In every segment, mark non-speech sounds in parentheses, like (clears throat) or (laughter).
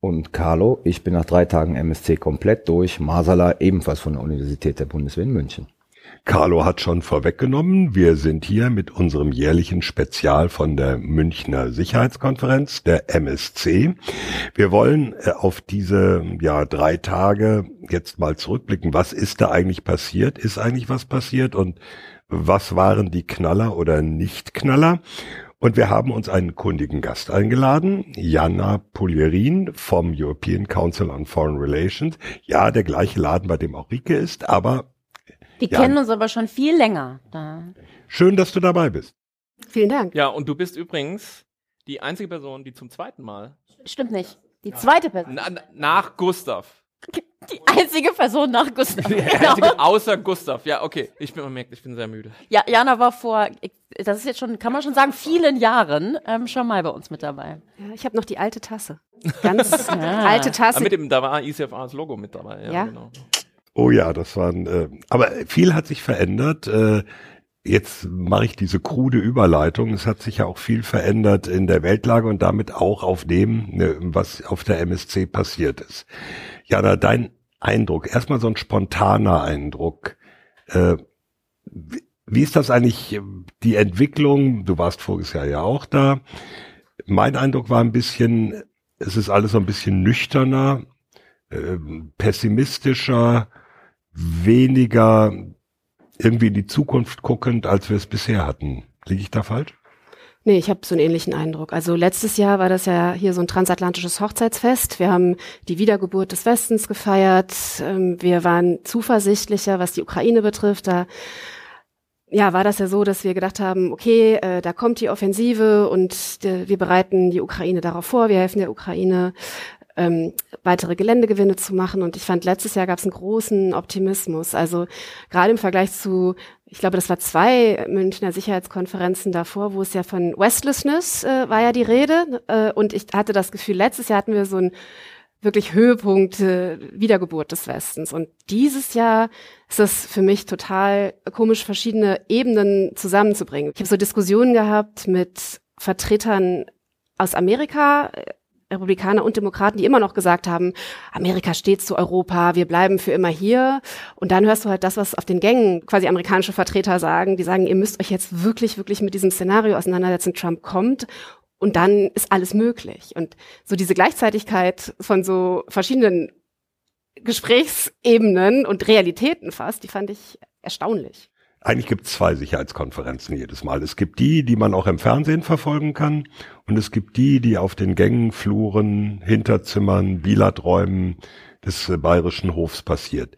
Und Carlo, ich bin nach drei Tagen MSC komplett durch. Masala ebenfalls von der Universität der Bundeswehr in München. Carlo hat schon vorweggenommen, wir sind hier mit unserem jährlichen Spezial von der Münchner Sicherheitskonferenz, der MSC. Wir wollen äh, auf diese ja, drei Tage jetzt mal zurückblicken. Was ist da eigentlich passiert? Ist eigentlich was passiert? Und was waren die Knaller oder Nicht-Knaller? Und wir haben uns einen kundigen Gast eingeladen, Jana Pulierin vom European Council on Foreign Relations. Ja, der gleiche Laden, bei dem auch Rike ist, aber Wir Ja. kennen uns aber schon viel länger. Da. schön, dass du dabei bist. Vielen Dank. Ja, und du bist übrigens die einzige Person, die zum zweiten Mal Stimmt nicht. Die zweite Person. na, nach Gustav. Die einzige Person nach Gustav. Die Genau. einzige außer Gustav. Ja, okay. Ich bin man merkt, ich bin sehr müde. Ja, Jana war vor, das ist jetzt schon, kann man schon sagen, vielen Jahren ähm, schon mal bei uns mit dabei. Ja, ich habe noch die alte Tasse. Ganz (laughs) Ah. alte Tasse. mit dem, da war ICFAs Logo mit dabei. Ja, Ja. genau. Oh ja, das waren, äh, aber viel hat sich verändert. Äh, jetzt mache ich diese krude Überleitung. Es hat sich ja auch viel verändert in der Weltlage und damit auch auf dem, ne, was auf der MSC passiert ist. Jana, dein Eindruck, erstmal so ein spontaner Eindruck. Äh, wie, ist das eigentlich, die Entwicklung? Du warst voriges Jahr ja auch da. Mein Eindruck war ein bisschen, es ist alles so ein bisschen nüchterner, äh, pessimistischer, weniger irgendwie in die Zukunft guckend, als wir es bisher hatten. Liege ich da falsch? Nee, ich habe so einen ähnlichen Eindruck. Also letztes Jahr war das ja hier so ein transatlantisches Hochzeitsfest. Wir haben die Wiedergeburt des Westens gefeiert. Ähm, Wir waren zuversichtlicher, was die Ukraine betrifft. Da ja, war das ja so, dass wir gedacht haben, okay, äh, da kommt die Offensive und äh, wir bereiten die Ukraine darauf vor, wir helfen der Ukraine, ähm, weitere Geländegewinne zu machen. Und ich fand, letztes Jahr gab es einen großen Optimismus. Also gerade im Vergleich zu, ich glaube, das war zwei Münchner Sicherheitskonferenzen davor, wo es ja von Westlessness äh, war ja die Rede. Äh, und ich hatte das Gefühl, letztes Jahr hatten wir so ein wirklich Höhepunkt äh, Wiedergeburt des Westens. Und dieses Jahr ist es für mich total komisch, verschiedene Ebenen zusammenzubringen. Ich habe so Diskussionen gehabt mit Vertretern aus Amerika, äh, Republikaner und Demokraten, die immer noch gesagt haben, Amerika steht zu Europa, wir bleiben für immer hier. Und dann hörst du halt das, was auf den Gängen quasi amerikanische Vertreter sagen, die sagen, ihr müsst euch jetzt wirklich, wirklich mit diesem Szenario auseinandersetzen, Trump kommt. Und dann ist alles möglich. Und so diese Gleichzeitigkeit von so verschiedenen Gesprächsebenen und Realitäten fast, die fand ich erstaunlich. Eigentlich gibt es zwei Sicherheitskonferenzen jedes Mal. Es gibt die, die man auch im Fernsehen verfolgen kann, und es gibt die, die auf den Gängen, Fluren, Hinterzimmern, Bilaträumen des äh, bayerischen Hofs passiert.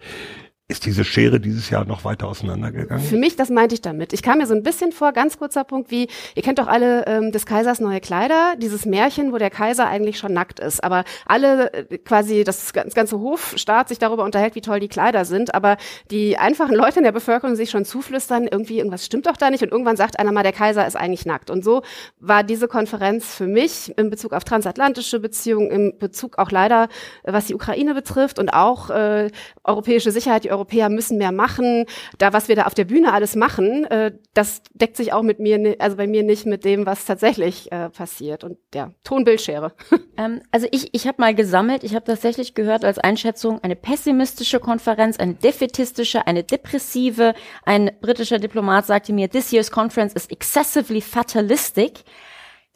Ist diese Schere dieses Jahr noch weiter auseinandergegangen? Für mich, das meinte ich damit. Ich kam mir so ein bisschen vor, ganz kurzer Punkt, wie, ihr kennt doch alle ähm, des Kaisers neue Kleider, dieses Märchen, wo der Kaiser eigentlich schon nackt ist, aber alle äh, quasi, das ganz- ganze Hofstaat sich darüber unterhält, wie toll die Kleider sind, aber die einfachen Leute in der Bevölkerung sich schon zuflüstern, irgendwie irgendwas stimmt doch da nicht und irgendwann sagt einer mal, der Kaiser ist eigentlich nackt. Und so war diese Konferenz für mich in Bezug auf transatlantische Beziehungen, in Bezug auch leider, äh, was die Ukraine betrifft und auch äh, europäische Sicherheit, die Europäer müssen mehr machen. Da, was wir da auf der Bühne alles machen, äh, das deckt sich auch mit mir, also bei mir nicht mit dem, was tatsächlich äh, passiert. Und ja, Tonbildschere. (laughs) Ähm, also ich, ich habe mal gesammelt, ich habe tatsächlich gehört als Einschätzung eine pessimistische Konferenz, eine defetistische, eine depressive. Ein britischer Diplomat sagte mir, this year's conference is excessively fatalistic.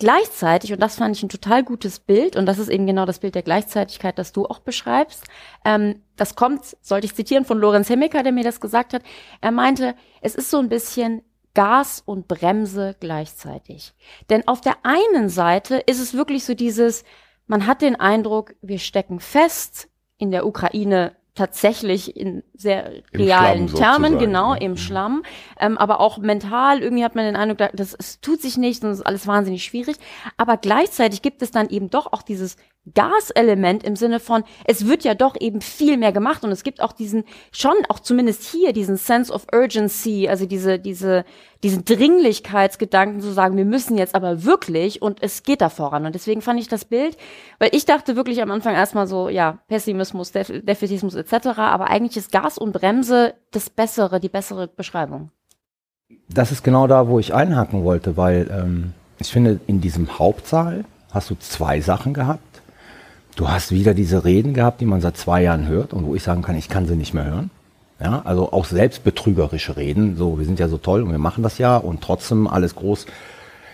Gleichzeitig, und das fand ich ein total gutes Bild, und das ist eben genau das Bild der Gleichzeitigkeit, das du auch beschreibst, ähm, das kommt, sollte ich zitieren, von Lorenz Hemmecker, der mir das gesagt hat. Er meinte, es ist so ein bisschen Gas und Bremse gleichzeitig. Denn auf der einen Seite ist es wirklich so dieses, man hat den Eindruck, wir stecken fest in der Ukraine tatsächlich in sehr Im realen Schlamm Termen, sozusagen, genau, ne? im Mhm. Schlamm, ähm, aber auch mental, irgendwie hat man den Eindruck, da- das, es tut sich nichts und es ist alles wahnsinnig schwierig, aber gleichzeitig gibt es dann eben doch auch dieses Gaselement im Sinne von, es wird ja doch eben viel mehr gemacht und es gibt auch diesen, schon auch zumindest hier diesen Sense of Urgency, also diese, diese, diesen Dringlichkeitsgedanken zu sagen, wir müssen jetzt aber wirklich und es geht da voran. Und deswegen fand ich das Bild, weil ich dachte wirklich am Anfang erstmal so, ja, Pessimismus, Def Defetismus etc., aber eigentlich ist Gas und Bremse das bessere, die bessere Beschreibung. Das ist genau da, wo ich einhaken wollte, weil ähm, ich finde, in diesem Hauptsaal hast du zwei Sachen gehabt. Du hast wieder diese Reden gehabt, die man seit zwei Jahren hört und wo ich sagen kann, ich kann sie nicht mehr hören. Ja, also auch selbstbetrügerische Reden. So, wir sind ja so toll und wir machen das ja und trotzdem alles groß,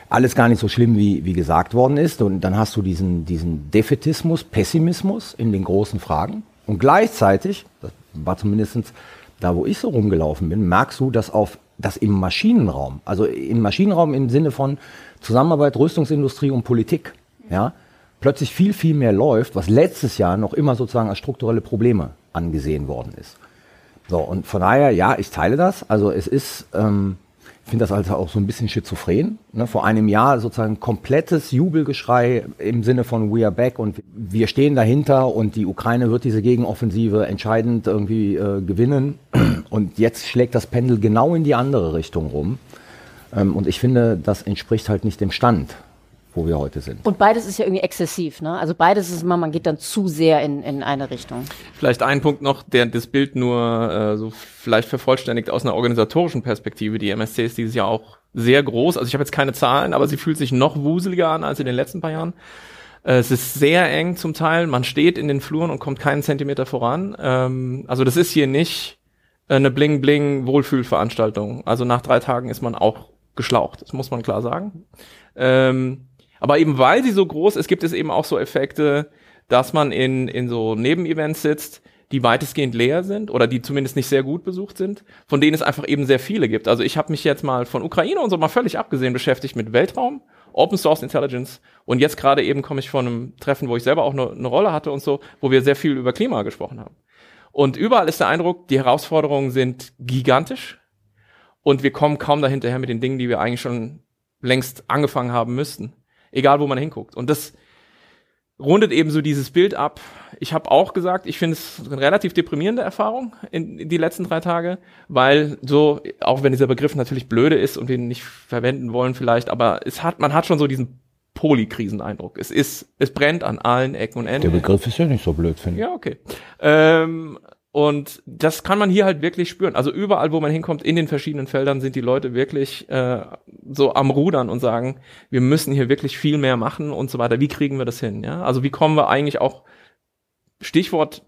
alles gar nicht so schlimm, wie, wie gesagt worden ist. Und dann hast du diesen, diesen Defetismus, Pessimismus in den großen Fragen. Und gleichzeitig, das war zumindestens da, wo ich so rumgelaufen bin, merkst du, dass auf, dass im Maschinenraum, also im Maschinenraum im Sinne von Zusammenarbeit, Rüstungsindustrie und Politik, ja, plötzlich viel, viel mehr läuft, was letztes Jahr noch immer sozusagen als strukturelle Probleme angesehen worden ist. So, und von daher, ja, ich teile das. Also es ist, ähm, ich finde das also auch so ein bisschen schizophren. Ne? Vor einem Jahr sozusagen komplettes Jubelgeschrei im Sinne von We are back und wir stehen dahinter und die Ukraine wird diese Gegenoffensive entscheidend irgendwie äh, gewinnen. (clears throat) Und jetzt schlägt das Pendel genau in die andere Richtung rum. Ähm, und ich finde, das entspricht halt nicht dem Stand wo wir heute sind. Und beides ist ja irgendwie exzessiv, ne? Also beides ist immer, man geht dann zu sehr in, in eine Richtung. Vielleicht ein Punkt noch, der das Bild nur äh, so vielleicht vervollständigt aus einer organisatorischen Perspektive. Die MSC ist dieses Jahr auch sehr groß. Also ich habe jetzt keine Zahlen, aber sie fühlt sich noch wuseliger an als in den letzten paar Jahren. Äh, es ist sehr eng zum Teil. Man steht in den Fluren und kommt keinen Zentimeter voran. Ähm, also das ist hier nicht eine Bling-Bling-Wohlfühlveranstaltung. Also nach drei Tagen ist man auch geschlaucht. Das muss man klar sagen. Ähm, aber eben weil sie so groß ist, gibt es eben auch so Effekte, dass man in, in so Nebenevents sitzt, die weitestgehend leer sind oder die zumindest nicht sehr gut besucht sind, von denen es einfach eben sehr viele gibt. Also ich habe mich jetzt mal von Ukraine und so mal völlig abgesehen beschäftigt mit Weltraum, Open Source Intelligence und jetzt gerade eben komme ich von einem Treffen, wo ich selber auch eine, eine Rolle hatte und so, wo wir sehr viel über Klima gesprochen haben. Und überall ist der Eindruck, die Herausforderungen sind gigantisch und wir kommen kaum dahinterher mit den Dingen, die wir eigentlich schon längst angefangen haben müssten egal wo man hinguckt. Und das rundet eben so dieses Bild ab. Ich habe auch gesagt, ich finde es eine relativ deprimierende Erfahrung in, in, die letzten drei Tage, weil so, auch wenn dieser Begriff natürlich blöde ist und wir ihn nicht verwenden wollen vielleicht, aber es hat, man hat schon so diesen Polykriseneindruck. Es ist, es brennt an allen Ecken und Enden. Der Begriff ist ja nicht so blöd, finde ich. Ja, okay. Ähm, und das kann man hier halt wirklich spüren. Also überall, wo man hinkommt, in den verschiedenen Feldern sind die Leute wirklich äh, so am Rudern und sagen, wir müssen hier wirklich viel mehr machen und so weiter. Wie kriegen wir das hin? Ja? Also wie kommen wir eigentlich auch, Stichwort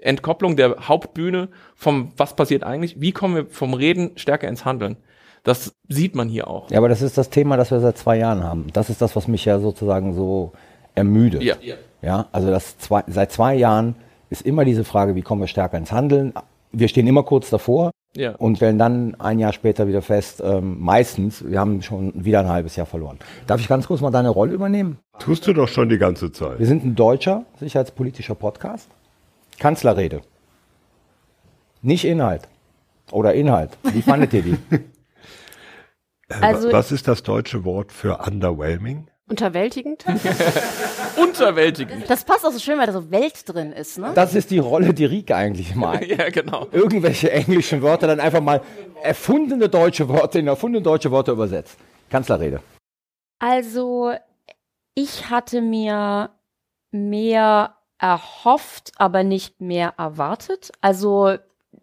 Entkopplung der Hauptbühne vom, was passiert eigentlich, wie kommen wir vom Reden stärker ins Handeln? Das sieht man hier auch. Ja, aber das ist das Thema, das wir seit zwei Jahren haben. Das ist das, was mich ja sozusagen so ermüdet. Ja, ja. ja also das zwei, seit zwei Jahren ist immer diese Frage, wie kommen wir stärker ins Handeln? Wir stehen immer kurz davor ja. und stellen dann ein Jahr später wieder fest, ähm, meistens, wir haben schon wieder ein halbes Jahr verloren. Darf ich ganz kurz mal deine Rolle übernehmen? Tust du doch schon die ganze Zeit. Wir sind ein deutscher sicherheitspolitischer Podcast. Kanzlerrede. Nicht Inhalt. Oder Inhalt. Wie fandet ihr die? (laughs) also, Was ist das deutsche Wort für underwhelming? Unterwältigend? (laughs) Unterwältigend. Das passt auch so schön, weil da so Welt drin ist, ne? Das ist die Rolle, die Rike eigentlich mag. (laughs) ja, genau. Irgendwelche englischen Wörter dann einfach mal erfundene deutsche Worte in erfundene deutsche Worte übersetzt. Kanzlerrede. Also, ich hatte mir mehr erhofft, aber nicht mehr erwartet. Also,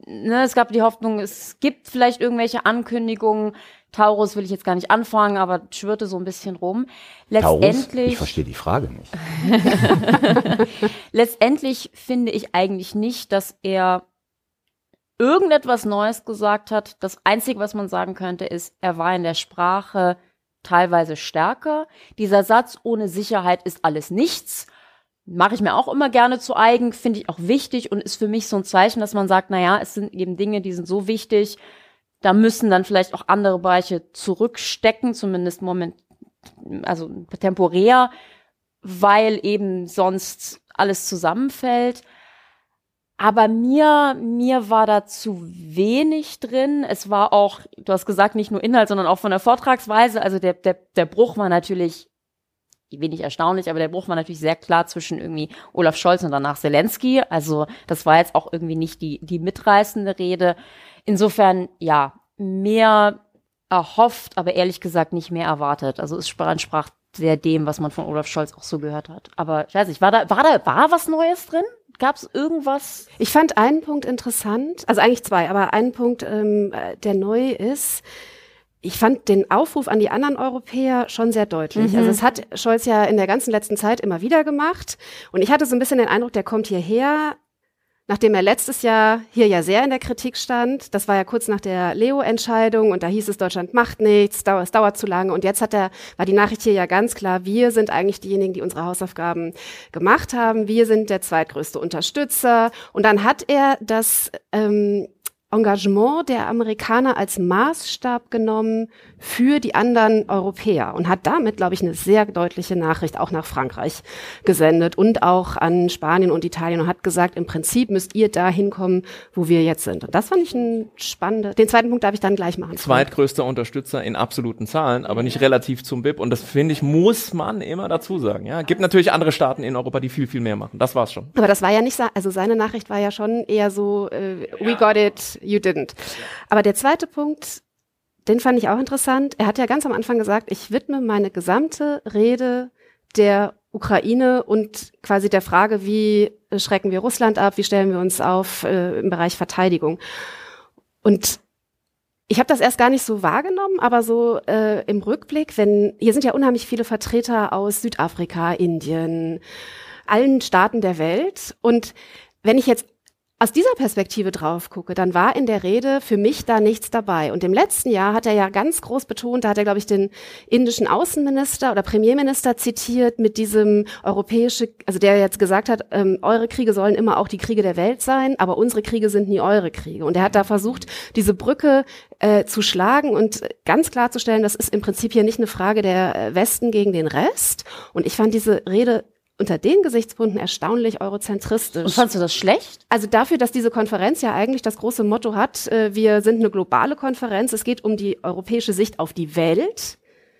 ne, es gab die Hoffnung, es gibt vielleicht irgendwelche Ankündigungen, Taurus will ich jetzt gar nicht anfangen, aber schwirrte so ein bisschen rum. Letztendlich. Taurus? Ich verstehe die Frage nicht. (laughs) Letztendlich finde ich eigentlich nicht, dass er irgendetwas Neues gesagt hat. Das Einzige, was man sagen könnte, ist, er war in der Sprache teilweise stärker. Dieser Satz ohne Sicherheit ist alles nichts. Mache ich mir auch immer gerne zu eigen, finde ich auch wichtig und ist für mich so ein Zeichen, dass man sagt, naja, es sind eben Dinge, die sind so wichtig, da müssen dann vielleicht auch andere Bereiche zurückstecken, zumindest moment, also temporär, weil eben sonst alles zusammenfällt. Aber mir, mir war da zu wenig drin. Es war auch, du hast gesagt, nicht nur Inhalt, sondern auch von der Vortragsweise. Also der, der, der Bruch war natürlich wenig erstaunlich, aber der Bruch war natürlich sehr klar zwischen irgendwie Olaf Scholz und danach Zelensky. Also das war jetzt auch irgendwie nicht die, die mitreißende Rede. Insofern, ja, mehr erhofft, aber ehrlich gesagt nicht mehr erwartet. Also es entsprach sehr dem, was man von Olaf Scholz auch so gehört hat. Aber ich weiß nicht, war da, war da, war was Neues drin? Gab es irgendwas? Ich fand einen Punkt interessant, also eigentlich zwei, aber einen Punkt, ähm, der neu ist, ich fand den Aufruf an die anderen Europäer schon sehr deutlich. Mhm. Also es hat Scholz ja in der ganzen letzten Zeit immer wieder gemacht. Und ich hatte so ein bisschen den Eindruck, der kommt hierher, nachdem er letztes Jahr hier ja sehr in der Kritik stand. Das war ja kurz nach der Leo-Entscheidung und da hieß es, Deutschland macht nichts, dauert, es dauert zu lange. Und jetzt hat er, war die Nachricht hier ja ganz klar, wir sind eigentlich diejenigen, die unsere Hausaufgaben gemacht haben. Wir sind der zweitgrößte Unterstützer. Und dann hat er das ähm, Engagement der Amerikaner als Maßstab genommen für die anderen Europäer und hat damit, glaube ich, eine sehr deutliche Nachricht auch nach Frankreich gesendet und auch an Spanien und Italien und hat gesagt, im Prinzip müsst ihr da hinkommen, wo wir jetzt sind. Und das fand ich ein spannender. Den zweiten Punkt darf ich dann gleich machen. Zweitgrößter Unterstützer in absoluten Zahlen, aber nicht relativ zum BIP. Und das finde ich, muss man immer dazu sagen. Ja, gibt natürlich andere Staaten in Europa, die viel, viel mehr machen. Das war's schon. Aber das war ja nicht, also seine Nachricht war ja schon eher so, äh, we got it, you didn't. Aber der zweite Punkt, den fand ich auch interessant. Er hat ja ganz am Anfang gesagt, ich widme meine gesamte Rede der Ukraine und quasi der Frage, wie schrecken wir Russland ab, wie stellen wir uns auf äh, im Bereich Verteidigung. Und ich habe das erst gar nicht so wahrgenommen, aber so äh, im Rückblick, wenn hier sind ja unheimlich viele Vertreter aus Südafrika, Indien, allen Staaten der Welt und wenn ich jetzt aus dieser Perspektive drauf gucke, dann war in der Rede für mich da nichts dabei. Und im letzten Jahr hat er ja ganz groß betont, da hat er, glaube ich, den indischen Außenminister oder Premierminister zitiert mit diesem europäische, also der jetzt gesagt hat, ähm, eure Kriege sollen immer auch die Kriege der Welt sein, aber unsere Kriege sind nie eure Kriege. Und er hat da versucht, diese Brücke äh, zu schlagen und ganz klarzustellen, das ist im Prinzip hier nicht eine Frage der äh, Westen gegen den Rest. Und ich fand diese Rede unter den Gesichtspunkten erstaunlich eurozentristisch. Und fandst du das schlecht? Also dafür, dass diese Konferenz ja eigentlich das große Motto hat, äh, wir sind eine globale Konferenz, es geht um die europäische Sicht auf die Welt.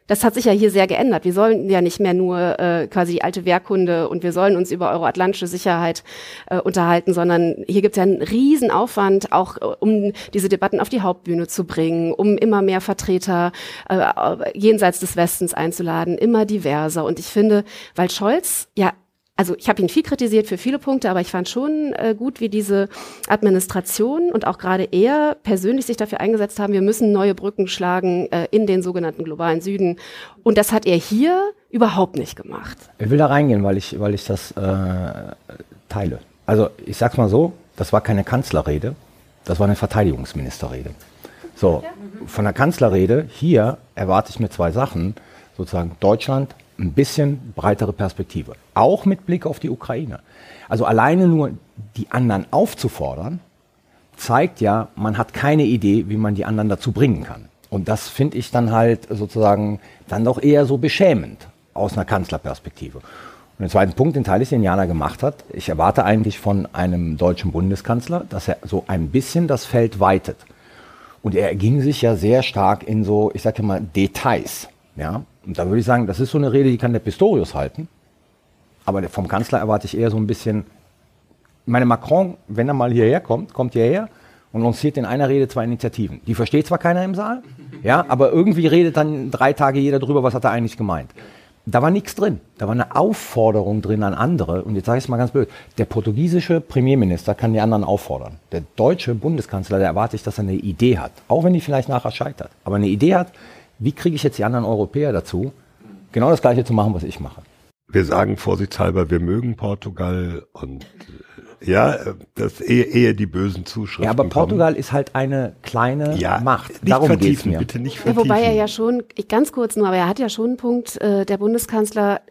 Das hat sich ja hier sehr geändert. Wir sollen ja nicht mehr nur äh, quasi die alte Wehrkunde und wir sollen uns über euroatlantische Sicherheit äh, unterhalten, sondern hier gibt es ja einen riesen Aufwand, auch äh, um diese Debatten auf die Hauptbühne zu bringen, um immer mehr Vertreter äh, jenseits des Westens einzuladen, immer diverser. Und ich finde, weil Scholz ja also ich habe ihn viel kritisiert für viele Punkte, aber ich fand schon äh, gut, wie diese Administration und auch gerade er persönlich sich dafür eingesetzt haben, wir müssen neue Brücken schlagen äh, in den sogenannten globalen Süden. Und das hat er hier überhaupt nicht gemacht. Ich will da reingehen, weil ich, weil ich das äh, teile. Also ich sag's mal so, das war keine Kanzlerrede, das war eine Verteidigungsministerrede. So, von der Kanzlerrede hier erwarte ich mir zwei Sachen, sozusagen Deutschland ein bisschen breitere Perspektive. Auch mit Blick auf die Ukraine. Also alleine nur die anderen aufzufordern, zeigt ja, man hat keine Idee, wie man die anderen dazu bringen kann. Und das finde ich dann halt sozusagen dann doch eher so beschämend aus einer Kanzlerperspektive. Und den zweiten Punkt, den teile ich, den Jana gemacht hat. Ich erwarte eigentlich von einem deutschen Bundeskanzler, dass er so ein bisschen das Feld weitet. Und er ging sich ja sehr stark in so, ich sage mal, Details. Ja, und da würde ich sagen, das ist so eine Rede, die kann der Pistorius halten. Aber vom Kanzler erwarte ich eher so ein bisschen. Ich meine, Macron, wenn er mal hierher kommt, kommt hierher und lanciert in einer Rede zwei Initiativen. Die versteht zwar keiner im Saal, ja, aber irgendwie redet dann drei Tage jeder drüber, was hat er eigentlich gemeint. Da war nichts drin. Da war eine Aufforderung drin an andere. Und jetzt sage ich es mal ganz blöd. Der portugiesische Premierminister kann die anderen auffordern. Der deutsche Bundeskanzler, der erwarte ich, dass er eine Idee hat. Auch wenn die vielleicht nachher scheitert. Aber eine Idee hat, wie kriege ich jetzt die anderen Europäer dazu, genau das Gleiche zu machen, was ich mache. Wir sagen vorsichtshalber, wir mögen Portugal und äh, ja, das ehe, ehe die bösen Zuschriften Ja, aber Portugal kommen. ist halt eine kleine ja, Macht. Nicht Darum geht's vertiefen, mir. bitte nicht Ja, vertiefen. wobei er ja schon, ich, ganz kurz nur, aber er hat ja schon einen Punkt, äh, der Bundeskanzler,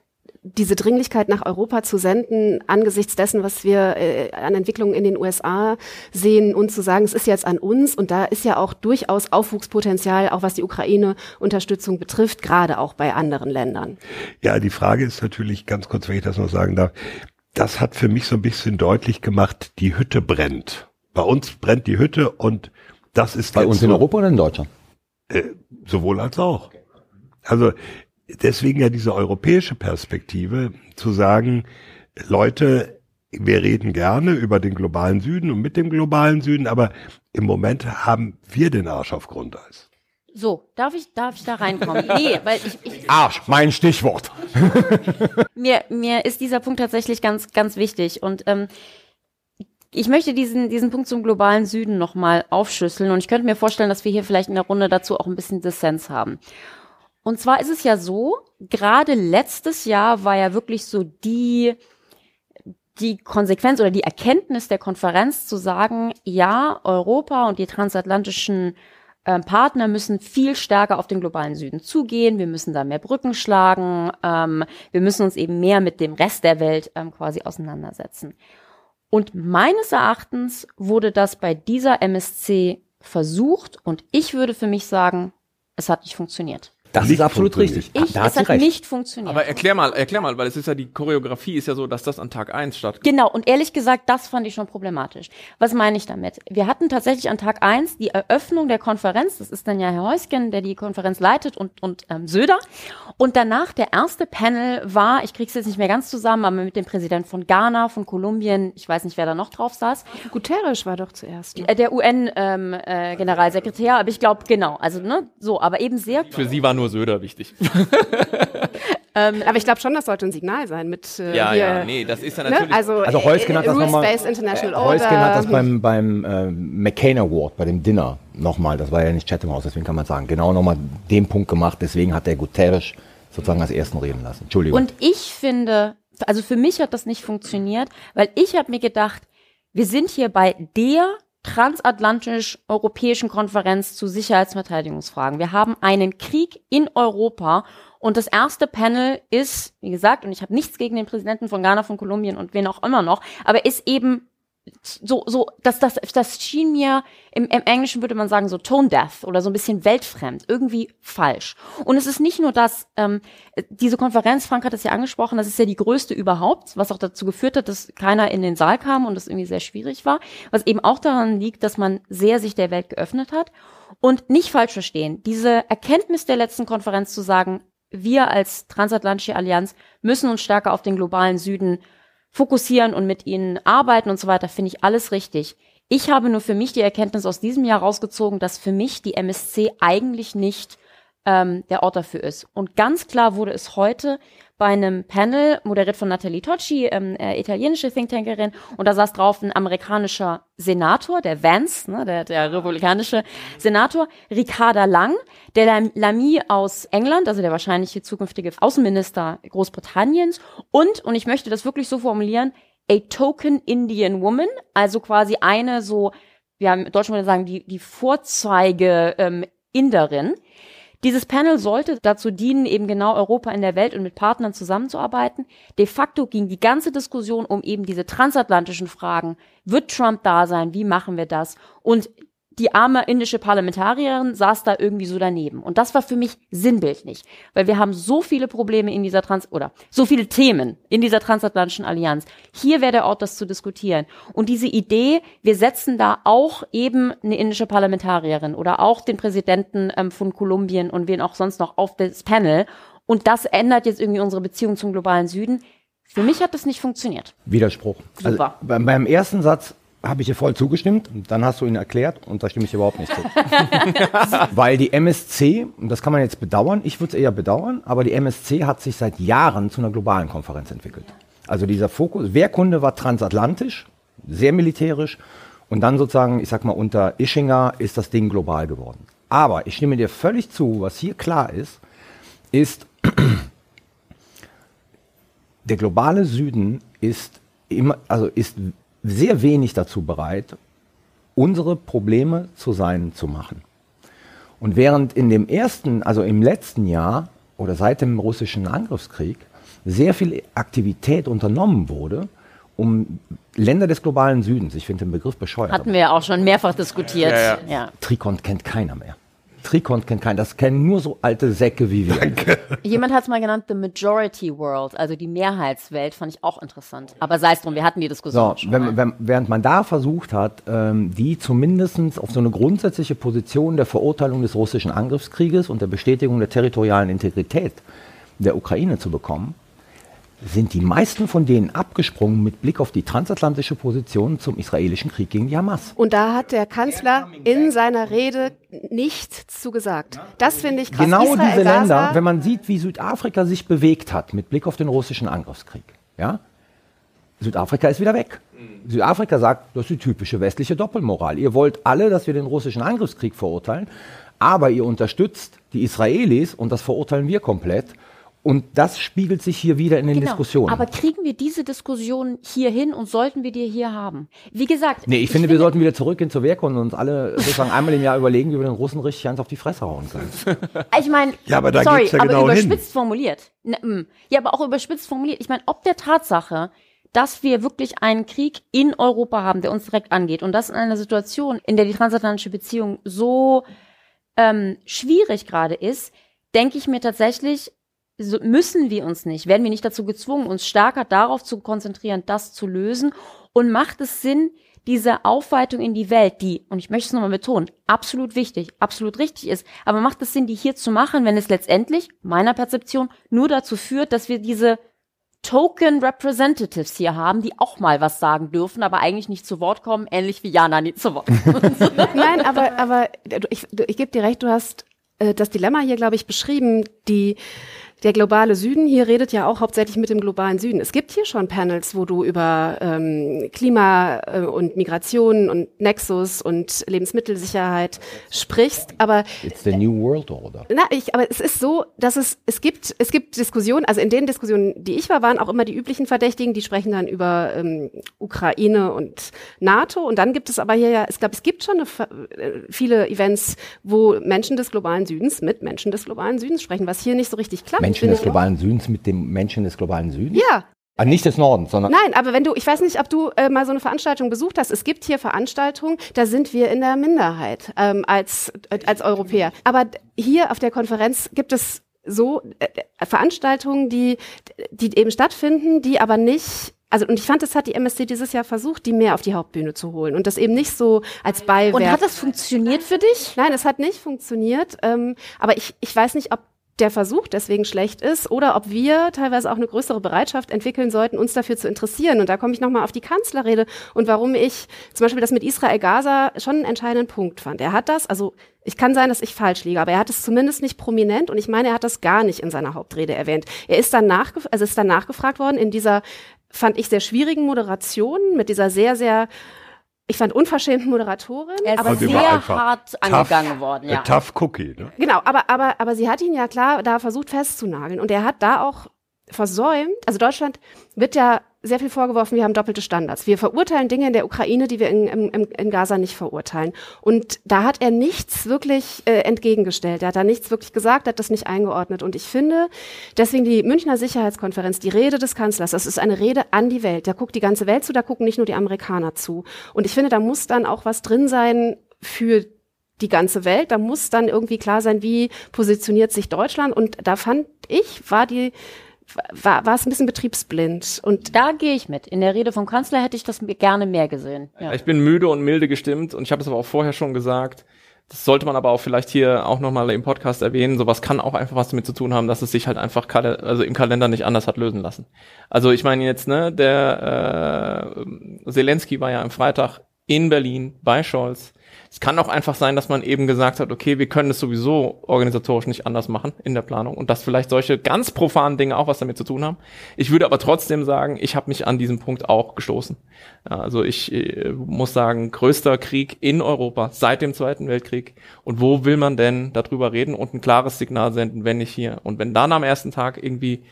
diese Dringlichkeit nach Europa zu senden, angesichts dessen, was wir äh, an Entwicklungen in den USA sehen, und zu sagen, es ist jetzt an uns. Und da ist ja auch durchaus Aufwuchspotenzial, auch was die Ukraine-Unterstützung betrifft, gerade auch bei anderen Ländern. Ja, die Frage ist natürlich, ganz kurz, wenn ich das noch sagen darf, das hat für mich so ein bisschen deutlich gemacht, die Hütte brennt. Bei uns brennt die Hütte und das ist Bei jetzt uns in so- Europa oder in Deutschland? Äh, sowohl als auch. Also deswegen ja diese europäische Perspektive zu sagen, Leute, wir reden gerne über den globalen Süden und mit dem globalen Süden, aber im Moment haben wir den Arsch auf Grundeis. So, darf ich, darf ich da reinkommen? Nee, (laughs) weil ich, ich Arsch, mein Stichwort. (laughs) mir, mir ist dieser Punkt tatsächlich ganz, ganz wichtig. Und ähm, ich möchte diesen, diesen Punkt zum globalen Süden nochmal aufschlüsseln. Und ich könnte mir vorstellen, dass wir hier vielleicht in der Runde dazu auch ein bisschen Dissens haben. Und zwar ist es ja so, gerade letztes Jahr war ja wirklich so die, die Konsequenz oder die Erkenntnis der Konferenz zu sagen, ja, Europa und die transatlantischen ähm, Partner müssen viel stärker auf den globalen Süden zugehen. Wir müssen da mehr Brücken schlagen. Ähm, wir müssen uns eben mehr mit dem Rest der Welt ähm, quasi auseinandersetzen. Und meines Erachtens wurde das bei dieser MSC versucht und ich würde für mich sagen, es hat nicht funktioniert. Das Nicht ist absolut richtig. Ich, da hat es hat recht. nicht funktioniert. Aber erklär mal, erklär mal, weil es ist ja die Choreografie ist ja so, dass das an Tag 1 stattfindet. Genau, und ehrlich gesagt, das fand ich schon problematisch. Was meine ich damit? Wir hatten tatsächlich an Tag eins die Eröffnung der Konferenz, das ist dann ja Herr Heusgen, der die Konferenz leitet und, und ähm, Söder. Und danach der erste Panel war, ich krieg's jetzt nicht mehr ganz zusammen, aber mit dem Präsident von Ghana, von Kolumbien, ich weiß nicht, wer da noch drauf saß, Guterres war doch zuerst. äh, der UN-Generalsekretär, äh, Generalsekretär, aber ich glaube, genau, also ne, so, aber eben sehr Für sie war nur Söder wichtig. Ähm, aber ich glaube schon, das sollte ein Signal sein mit äh, Ja, hier, ja, nee, das ist ja ne? natürlich. Also, Also Heusgen hat das nochmal. Rules-Based International Order. Heusgen hat das beim, beim äh, McCain Award, bei dem Dinner nochmal, das war ja nicht Chatham House, deswegen kann man sagen, genau nochmal den Punkt gemacht, deswegen hat der Guterres sozusagen als ersten reden lassen. Entschuldigung. Und ich finde, also für mich hat das nicht funktioniert, weil ich habe mir gedacht, wir sind hier bei der transatlantisch-europäischen Konferenz zu Sicherheitsverteidigungsfragen. Wir haben einen Krieg in Europa und das erste Panel ist, wie gesagt, und ich habe nichts gegen den Präsidenten von Ghana, von Kolumbien und wen auch immer noch, aber ist eben so, so, das, das, das schien mir, im, im Englischen würde man sagen, so tone deaf oder so ein bisschen weltfremd, irgendwie falsch. Und es ist nicht nur das, ähm, diese Konferenz, Frank hat es ja angesprochen, das ist ja die größte überhaupt, was auch dazu geführt hat, dass keiner in den Saal kam und es irgendwie sehr schwierig war, was eben auch daran liegt, dass man sehr sich der Welt geöffnet hat. Und nicht falsch verstehen, diese Erkenntnis der letzten Konferenz zu sagen, wir als transatlantische Allianz müssen uns stärker auf den globalen Süden fokussieren und mit ihnen arbeiten und so weiter, finde ich alles richtig. Ich habe nur für mich die Erkenntnis aus diesem Jahr rausgezogen, dass für mich die MSC eigentlich nicht ähm, der Ort dafür ist. Und ganz klar wurde es heute bei einem Panel, moderiert von Nathalie Tocci, ähm, äh, italienische Thinktankerin, und da saß drauf ein amerikanischer Senator, der Vance, ne, der, der republikanische Senator, Ricarda Lang, der Lam Lamy aus England, also der wahrscheinliche zukünftige Außenminister Großbritanniens, und, und ich möchte das wirklich so formulieren, a token Indian woman, also quasi eine so, wir haben in Deutschland würde sagen, die, die Vorzeige ähm, Inderin. Dieses Panel sollte dazu dienen, eben genau Europa in der Welt und mit Partnern zusammenzuarbeiten. De facto ging die ganze Diskussion um eben diese transatlantischen Fragen. Wird Trump da sein? Wie machen wir das? Und die arme indische Parlamentarierin saß da irgendwie so daneben. Und das war für mich sinnbildlich, weil wir haben so viele Probleme in dieser Trans oder so viele Themen in dieser transatlantischen Allianz. Hier wäre der Ort, das zu diskutieren. Und diese Idee, wir setzen da auch eben eine indische Parlamentarierin oder auch den Präsidenten ähm, von Kolumbien und wen auch sonst noch auf das Panel. Und das ändert jetzt irgendwie unsere Beziehung zum globalen Süden. Für mich hat das nicht funktioniert. Widerspruch. Also Super. beim, beim ersten Satz habe ich dir voll zugestimmt, und dann hast du ihn erklärt und da stimme ich überhaupt nicht zu. (laughs) Weil die MSC, und das kann man jetzt bedauern, ich würde es eher bedauern, aber die MSC hat sich seit Jahren zu einer globalen Konferenz entwickelt. Also dieser Fokus, Wehrkunde war transatlantisch, sehr militärisch und dann sozusagen, ich sag mal, unter Ischinger ist das Ding global geworden. Aber ich stimme dir völlig zu, was hier klar ist, ist, (clears throat) der globale Süden ist immer, also ist sehr wenig dazu bereit, unsere Probleme zu sein zu machen. Und während in dem ersten, also im letzten Jahr oder seit dem russischen Angriffskrieg sehr viel Aktivität unternommen wurde, um Länder des globalen Südens, ich finde den Begriff bescheuert, Hatten wir ja auch schon mehrfach diskutiert. Ja, ja. ja. Trikont kennt keiner mehr. Trikont kennt keiner, das kennen nur so alte Säcke wie wir. Jemand hat es mal genannt, the majority world, also die Mehrheitswelt, fand ich auch interessant. Aber sei es drum, wir hatten die Diskussion So, schon. wenn, mal. wenn, während man da versucht hat, ähm, die zumindest auf so eine grundsätzliche Position der Verurteilung des russischen Angriffskrieges und der Bestätigung der territorialen Integrität der Ukraine zu bekommen, sind die meisten von denen abgesprungen mit Blick auf die transatlantische Position zum israelischen Krieg gegen die Hamas. Und da hat der Kanzler in seiner Rede nichts zu gesagt. Das finde ich krass. Genau Israel, diese Gaza, Länder, wenn man sieht, wie Südafrika sich bewegt hat mit Blick auf den russischen Angriffskrieg, ja, Südafrika ist wieder weg. Südafrika sagt, das ist die typische westliche Doppelmoral. Ihr wollt alle, dass wir den russischen Angriffskrieg verurteilen, aber ihr unterstützt die Israelis und das verurteilen wir komplett. Und das spiegelt sich hier wieder in den Genau. Diskussionen. Aber kriegen wir diese Diskussion hier hin und sollten wir die hier haben? Wie gesagt, nee, ich, finde, wir sollten wieder zurückgehen zur Wehrkunde und uns alle sozusagen einmal im Jahr überlegen, wie wir den Russen richtig eins auf die Fresse hauen können. (laughs) Ich meine, Ja, aber da sorry, geht's ja aber genau hin. überspitzt formuliert. Ne, mm. ja, aber auch überspitzt formuliert. Ich meine, ob der Tatsache, dass wir wirklich einen Krieg in Europa haben, der uns direkt angeht und das in einer Situation, in der die transatlantische Beziehung so ähm, schwierig gerade ist, denke ich mir tatsächlich, so müssen wir uns nicht, werden wir nicht dazu gezwungen, uns stärker darauf zu konzentrieren, das zu lösen und macht es Sinn, diese Aufweitung in die Welt, die, und ich möchte es nochmal betonen, absolut wichtig, absolut richtig ist, aber macht es Sinn, die hier zu machen, wenn es letztendlich, meiner Perzeption, nur dazu führt, dass wir diese Token Representatives hier haben, die auch mal was sagen dürfen, aber eigentlich nicht zu Wort kommen, ähnlich wie Jana nie zu Wort kommt. (laughs) Nein, aber, aber ich, ich gebe dir recht, du hast äh, das Dilemma hier, glaube ich, beschrieben. Die, der globale Süden hier redet ja auch hauptsächlich mit dem globalen Süden. Es gibt hier schon Panels, wo du über ähm, Klima äh, und Migration und Nexus und Lebensmittelsicherheit sprichst, aber It's the New World Order. na, ich, aber es ist so, dass es, es gibt, es gibt Diskussionen, also in den Diskussionen, die ich war, waren auch immer die üblichen Verdächtigen, die sprechen dann über ähm, Ukraine und NATO. Und dann gibt es aber hier ja, ich glaube, es gibt schon eine, äh, viele Events, wo Menschen des globalen Südens mit Menschen des globalen Südens sprechen, was hier nicht so richtig klappt. Menschen des globalen Südens mit dem Menschen des globalen Südens? Ja, Ah, nicht des Nordens, sondern Nein, aber wenn du, ich weiß nicht, ob du äh, mal so eine Veranstaltung besucht hast. Es gibt hier Veranstaltungen, da sind wir in der Minderheit ähm, als äh, als Europäer. Aber hier auf der Konferenz gibt es so äh, Veranstaltungen, die die eben stattfinden, die aber nicht also und ich fand, das hat die MSC dieses Jahr versucht, die mehr auf die Hauptbühne zu holen und das eben nicht so als Beiwerk. Und hat das funktioniert für dich? Nein, es hat nicht funktioniert. Ähm, aber ich, ich weiß nicht, ob der Versuch deswegen schlecht ist oder ob wir teilweise auch eine größere Bereitschaft entwickeln sollten, uns dafür zu interessieren. Und da komme ich nochmal auf die Kanzlerrede und warum ich zum Beispiel das mit Israel-Gaza schon einen entscheidenden Punkt fand. Er hat das, also ich kann sein, dass ich falsch liege, aber er hat es zumindest nicht prominent und ich meine, er hat das gar nicht in seiner Hauptrede erwähnt. Er ist dann, nachgef also ist dann nachgefragt worden in dieser, fand ich, sehr schwierigen Moderation mit dieser sehr, sehr ich fand unverschämten Moderatorin, Er ist aber sehr hart tough, angegangen worden, ja. A tough Cookie, ne? Genau, aber, aber, aber sie hat ihn ja klar da versucht festzunageln. Und er hat da auch versäumt, also Deutschland wird ja sehr viel vorgeworfen, wir haben doppelte Standards. Wir verurteilen Dinge in der Ukraine, die wir in, in, in Gaza nicht verurteilen. Und da hat er nichts wirklich äh, entgegengestellt. Er hat da nichts wirklich gesagt, hat das nicht eingeordnet. Und ich finde, deswegen die Münchner Sicherheitskonferenz, die Rede des Kanzlers, das ist eine Rede an die Welt. Da guckt die ganze Welt zu, da gucken nicht nur die Amerikaner zu. Und ich finde, da muss dann auch was drin sein für die ganze Welt. Da muss dann irgendwie klar sein, wie positioniert sich Deutschland. Und da fand ich, war die, war, war es ein bisschen betriebsblind. Und Da gehe ich mit. In der Rede vom Kanzler hätte ich das gerne mehr gesehen. Ja. Ich bin müde und milde gestimmt und ich habe das aber auch vorher schon gesagt. Das sollte man aber auch vielleicht hier auch nochmal im Podcast erwähnen. Sowas kann auch einfach was damit zu tun haben, dass es sich halt einfach kale- also im Kalender nicht anders hat lösen lassen. Also ich meine jetzt, ne, der äh, Zelensky war ja am Freitag in Berlin bei Scholz. Es kann auch einfach sein, dass man eben gesagt hat, okay, wir können es sowieso organisatorisch nicht anders machen in der Planung und dass vielleicht solche ganz profanen Dinge auch was damit zu tun haben. Ich würde aber trotzdem sagen, ich habe mich an diesem Punkt auch gestoßen. Also ich äh, muss sagen, größter Krieg in Europa seit dem Zweiten Weltkrieg. Und wo will man denn darüber reden und ein klares Signal senden, wenn nicht hier? Und wenn dann am ersten Tag irgendwie,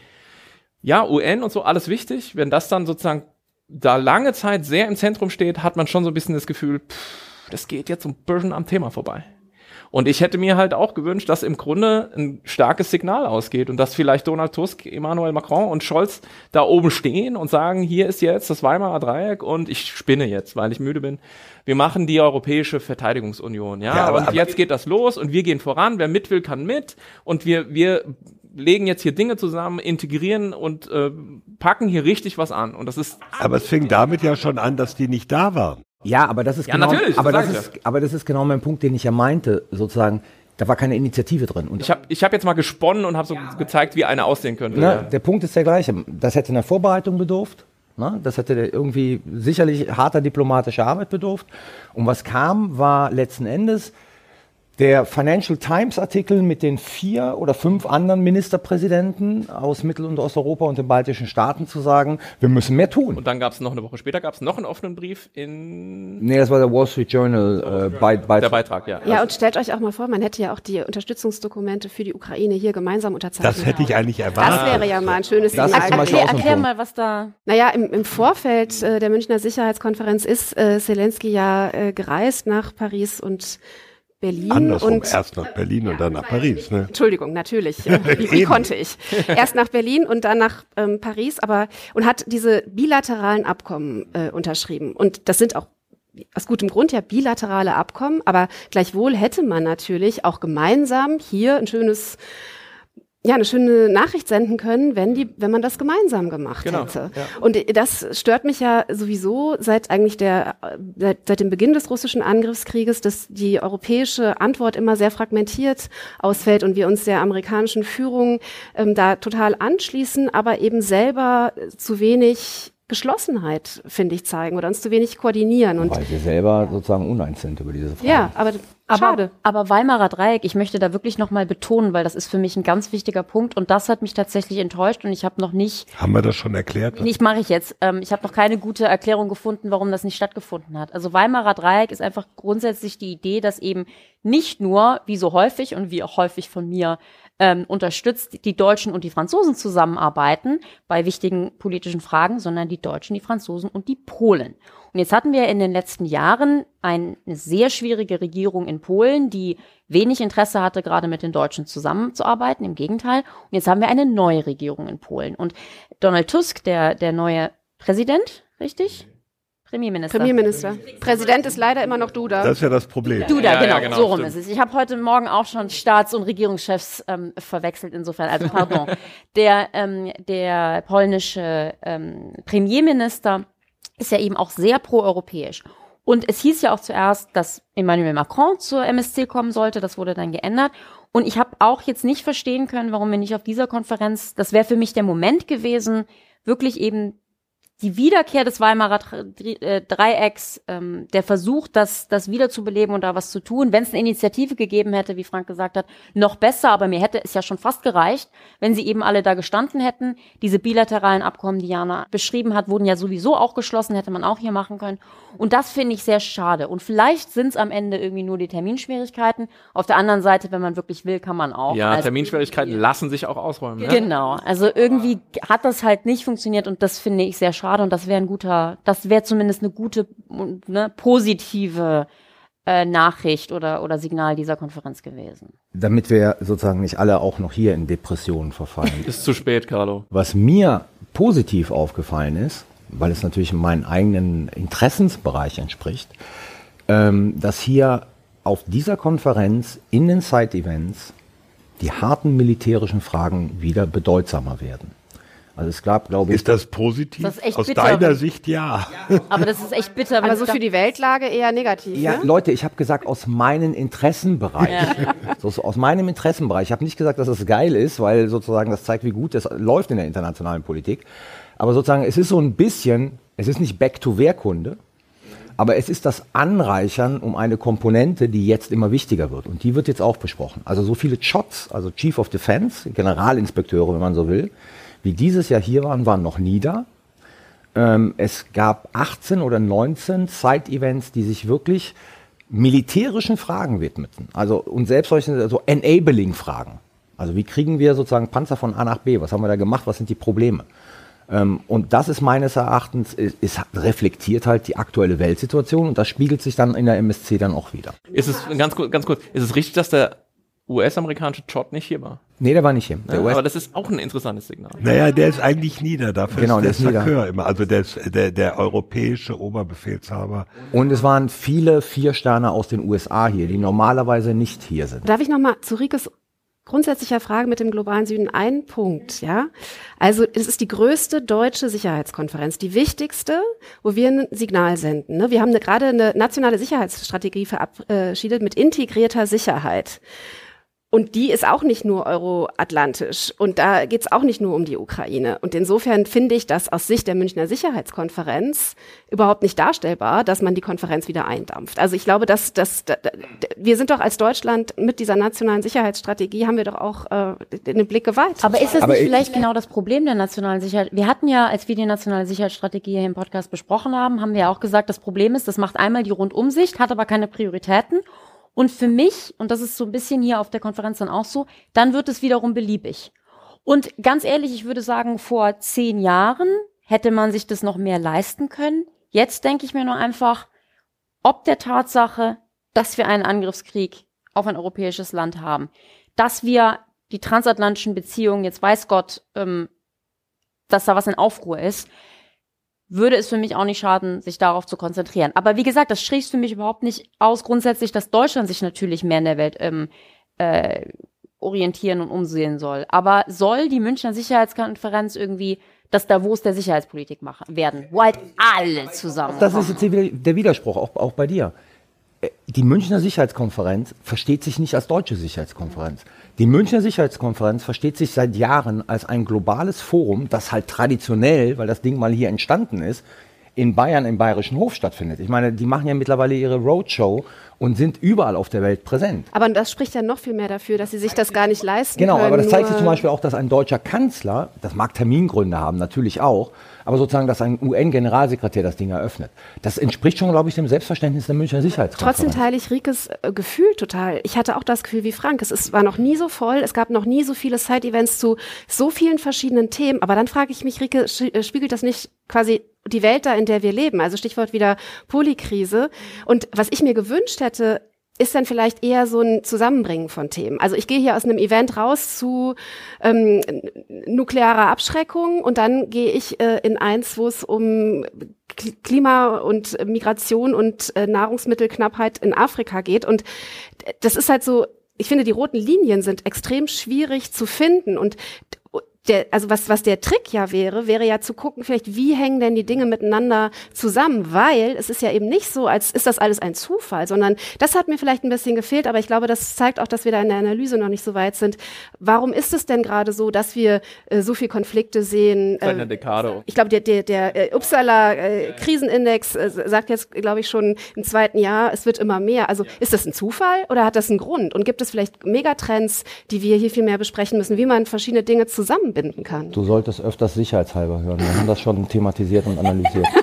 ja, UN und so, alles wichtig, wenn das dann sozusagen da lange Zeit sehr im Zentrum steht, hat man schon so ein bisschen das Gefühl, pff, das geht jetzt ein bisschen am Thema vorbei. Und ich hätte mir halt auch gewünscht, dass im Grunde ein starkes Signal ausgeht und dass vielleicht Donald Tusk, Emmanuel Macron und Scholz da oben stehen und sagen, hier ist jetzt das Weimarer Dreieck und ich spinne jetzt, weil ich müde bin. Wir machen die Europäische Verteidigungsunion, ja, Ja, aber- und aber- jetzt geht das los und wir gehen voran, wer mit will, kann mit und wir, wir legen jetzt hier Dinge zusammen, integrieren und äh, packen hier richtig was an und das ist Aber es fing damit ja schon an, dass die nicht da waren. Ja, aber das ist Ja, genau, natürlich, aber das ist, aber das ist genau mein Punkt, den ich ja meinte, sozusagen. da war keine Initiative drin. Und Ich habe ich hab jetzt mal gesponnen und habe so gezeigt, wie eine aussehen könnte. Ne, der Punkt ist der gleiche. Das hätte einer Vorbereitung bedurft. Ne? Das hätte irgendwie sicherlich harter diplomatischer Arbeit bedurft. Und was kam, war letzten Endes der Financial Times Artikel mit den vier oder fünf anderen Ministerpräsidenten aus Mittel- und Osteuropa und den baltischen Staaten zu sagen, wir müssen mehr tun. Und dann gab es noch eine Woche später gab es noch einen offenen Brief in Nee, das war der Wall Street Journal äh, bei, bei der Beitrag, ja. Ja, und stellt euch auch mal vor, man hätte ja auch die Unterstützungsdokumente für die Ukraine hier gemeinsam unterzeichnet. Das hätte ich eigentlich erwartet. Das wäre ja mal ein schönes Das Signal Erklär, erklär mal, was da. Naja, im, im Vorfeld äh, der Münchner Sicherheitskonferenz ist äh, Zelensky ja äh, gereist nach Paris und Berlin. Andersrum, und erst nach Berlin und dann nach Paris. Ne? Entschuldigung, natürlich. (laughs) Äh, Wie, wie konnte ich? Erst nach Berlin und dann nach ähm, Paris, aber und hat diese bilateralen Abkommen äh, unterschrieben. Und das sind auch aus gutem Grund ja bilaterale Abkommen, aber gleichwohl hätte man natürlich auch gemeinsam hier ein schönes ja, eine schöne Nachricht senden können, wenn die, wenn man das gemeinsam gemacht Genau, hätte. Und das stört mich ja sowieso seit eigentlich der, seit, seit dem Beginn des russischen Angriffskrieges, dass die europäische Antwort immer sehr fragmentiert ausfällt und wir uns der amerikanischen Führung ähm, da total anschließen, aber eben selber zu wenig Geschlossenheit, finde ich, zeigen oder uns zu wenig koordinieren. Und weil wir selber sozusagen uneins sind über diese Frage. ja, aber Aber, schade. aber Weimarer Dreieck, ich möchte da wirklich nochmal betonen, weil das ist für mich ein ganz wichtiger Punkt und das hat mich tatsächlich enttäuscht und ich habe noch nicht, Haben wir das schon erklärt? nicht mache ich jetzt, ähm, ich habe noch keine gute Erklärung gefunden, warum das nicht stattgefunden hat. Also Weimarer Dreieck ist einfach grundsätzlich die Idee, dass eben nicht nur, wie so häufig und wie auch häufig von mir ähm, unterstützt, die Deutschen und die Franzosen zusammenarbeiten bei wichtigen politischen Fragen, sondern die Deutschen, die Franzosen und die Polen. Und jetzt hatten wir in den letzten Jahren eine sehr schwierige Regierung in Polen, die wenig Interesse hatte, gerade mit den Deutschen zusammenzuarbeiten. Im Gegenteil. Und jetzt haben wir eine neue Regierung in Polen. Und Donald Tusk, der, der neue Präsident, richtig? Premierminister. Premierminister. Präsident ist leider immer noch Duda. Das ist ja das Problem. Duda, Ja, ja, genau, genau, so rum stimmt. ist es. Ich habe heute Morgen auch schon Staats- und Regierungschefs ähm, verwechselt, insofern, also (laughs) pardon. der, ähm, der polnische ähm, Premierminister ist ja eben auch sehr proeuropäisch. Und es hieß ja auch zuerst, dass Emmanuel Macron zur MSC kommen sollte, das wurde dann geändert. Und ich habe auch jetzt nicht verstehen können, warum wir nicht auf dieser Konferenz, das wäre für mich der Moment gewesen, wirklich eben die Wiederkehr des Weimarer äh, Dreiecks, ähm, der Versuch, das, das wiederzubeleben und da was zu tun, wenn es eine Initiative gegeben hätte, wie Frank gesagt hat, noch besser, aber mir hätte es ja schon fast gereicht, wenn sie eben alle da gestanden hätten. Diese bilateralen Abkommen, die Jana beschrieben hat, wurden ja sowieso auch geschlossen, hätte man auch hier machen können. Und das finde ich sehr schade. Und vielleicht sind es am Ende irgendwie nur die Terminschwierigkeiten. Auf der anderen Seite, wenn man wirklich will, kann man auch. Ja, als Terminschwierigkeiten lassen sich auch ausräumen. Ne? Genau, also irgendwie hat das halt nicht funktioniert und das finde ich sehr schade und das wäre ein guter, das wäre zumindest eine gute, ne, positive äh, Nachricht oder, oder Signal dieser Konferenz gewesen. Damit wir sozusagen nicht alle auch noch hier in Depressionen verfallen. Ist zu spät, Carlo. Was mir positiv aufgefallen ist, weil es natürlich in meinen eigenen Interessensbereich entspricht, ähm, dass hier auf dieser Konferenz in den Side-Events die harten militärischen Fragen wieder bedeutsamer werden. Also es gab, glaube ich, Ist das positiv? Das ist echt Aus bitter. deiner Sicht ja. Aber das ist echt bitter. Aber so für die Weltlage eher negativ. Ja, ne? Leute, ich habe gesagt, aus meinen Interessenbereich. So, so aus meinem Interessenbereich. Ich habe nicht gesagt, dass es geil ist, weil sozusagen das zeigt, wie gut das läuft in der internationalen Politik. Aber sozusagen, es ist so ein bisschen, es ist nicht Back-to-Wehrkunde, aber es ist das Anreichern um eine Komponente, die jetzt immer wichtiger wird. Und die wird jetzt auch besprochen. Also so viele CHOTs, also Chief of Defense, Generalinspekteure, wenn man so will, wie dieses Jahr hier waren, waren noch nie da. Ähm, es gab 18 oder 19 Side-Events, die sich wirklich militärischen Fragen widmeten. Also und selbst solche so Enabling-Fragen. Also wie kriegen wir sozusagen Panzer von A nach B? Was haben wir da gemacht? Was sind die Probleme? Ähm, und das ist meines Erachtens, ist, ist, reflektiert halt die aktuelle Weltsituation und das spiegelt sich dann in der MSC dann auch wieder. Ist es, ganz kurz, ganz kurz, ist es richtig, dass der US-amerikanische Chot nicht hier war? Nee, der war nicht hier. Der Ja, aber das ist auch ein interessantes Signal. Naja, der ist eigentlich nieder. Dafür Genau, ist der der, ist nieder. Immer. Also der, ist- der, der europäische Oberbefehlshaber. und es waren viele Viersterne aus den USA hier, die normalerweise nicht hier sind. Darf ich nochmal zu Rikes grundsätzlicher Frage mit dem globalen Süden einen Punkt, ja? Also es ist die größte deutsche Sicherheitskonferenz, die wichtigste, wo wir ein Signal senden. Ne? Wir haben eine, gerade eine nationale Sicherheitsstrategie verabschiedet mit integrierter Sicherheit. Und die ist auch nicht nur euroatlantisch. Und da geht es auch nicht nur um die Ukraine. Und insofern finde ich das aus Sicht der Münchner Sicherheitskonferenz überhaupt nicht darstellbar, dass man die Konferenz wieder eindampft. Also ich glaube, dass, dass, dass wir sind doch als Deutschland mit dieser nationalen Sicherheitsstrategie haben wir doch auch äh, den Blick geweiht. Aber ist das nicht vielleicht genau das Problem der nationalen Sicherheit? Wir hatten ja, als wir die nationale Sicherheitsstrategie hier im Podcast besprochen haben, haben wir auch gesagt, das Problem ist, das macht einmal die Rundumsicht, hat aber keine Prioritäten. Und für mich, und das ist so ein bisschen hier auf der Konferenz dann auch so, dann wird es wiederum beliebig. Und ganz ehrlich, ich würde sagen, vor zehn Jahren hätte man sich das noch mehr leisten können. Jetzt denke ich mir nur einfach, ob der Tatsache, dass wir einen Angriffskrieg auf ein europäisches Land haben, dass wir die transatlantischen Beziehungen, jetzt weiß Gott, ähm, dass da was in Aufruhr ist, würde es für mich auch nicht schaden, sich darauf zu konzentrieren. Aber wie gesagt, das schließt für mich überhaupt nicht aus grundsätzlich, dass Deutschland sich natürlich mehr in der Welt ähm, äh, orientieren und umsehen soll. Aber soll die Münchner Sicherheitskonferenz irgendwie das Davos der Sicherheitspolitik machen werden, wo halt alle zusammen. Das ist jetzt der Widerspruch, auch, auch bei dir. Die Münchner Sicherheitskonferenz versteht sich nicht als deutsche Sicherheitskonferenz. Die Münchner Sicherheitskonferenz versteht sich seit Jahren als ein globales Forum, das halt traditionell, weil das Ding mal hier entstanden ist, in Bayern im Bayerischen Hof stattfindet. Ich meine, die machen ja mittlerweile ihre Roadshow und sind überall auf der Welt präsent. Aber das spricht ja noch viel mehr dafür, dass sie sich das gar nicht leisten genau, können. Genau, aber das zeigt sich zum Beispiel auch, dass ein deutscher Kanzler, das mag Termingründe haben, natürlich auch, aber sozusagen, dass ein UN-Generalsekretär das Ding eröffnet. Das entspricht schon, glaube ich, dem Selbstverständnis der Münchner Sicherheitskonferenz. Trotzdem teile ich Rikes äh, Gefühl total. Ich hatte auch das Gefühl wie Frank. Es ist, war noch nie so voll. Es gab noch nie so viele Side-Events zu so vielen verschiedenen Themen. Aber dann frage ich mich, Rike, äh, spiegelt das nicht quasi die Welt da, in der wir leben? Also Stichwort wieder Polykrise. Und was ich mir gewünscht hätte, ist dann vielleicht eher so ein Zusammenbringen von Themen. Also ich gehe hier aus einem Event raus zu ähm, nuklearer Abschreckung und dann gehe ich äh, in eins, wo es um Klima und Migration und äh, Nahrungsmittelknappheit in Afrika geht. Und das ist halt so, ich finde, die roten Linien sind extrem schwierig zu finden und der, also was, was der Trick ja wäre, wäre ja zu gucken, vielleicht, wie hängen denn die Dinge miteinander zusammen, weil es ist ja eben nicht so, als ist das alles ein Zufall, sondern das hat mir vielleicht ein bisschen gefehlt, aber ich glaube, das zeigt auch, dass wir da in der Analyse noch nicht so weit sind. Warum ist es denn gerade so, dass wir äh, so viel Konflikte sehen? Seit einer Dekade. Ich glaube, der, der, der äh, Uppsala äh, Krisenindex äh, sagt jetzt, glaube ich, schon im zweiten Jahr, es wird immer mehr. Also ist das ein Zufall oder hat das einen Grund? Und gibt es vielleicht Megatrends, die wir hier viel mehr besprechen müssen, wie man verschiedene Dinge zusammen einbinden kann. Du solltest öfters sicherheitshalber hören. Wir haben das schon thematisiert und analysiert. (laughs)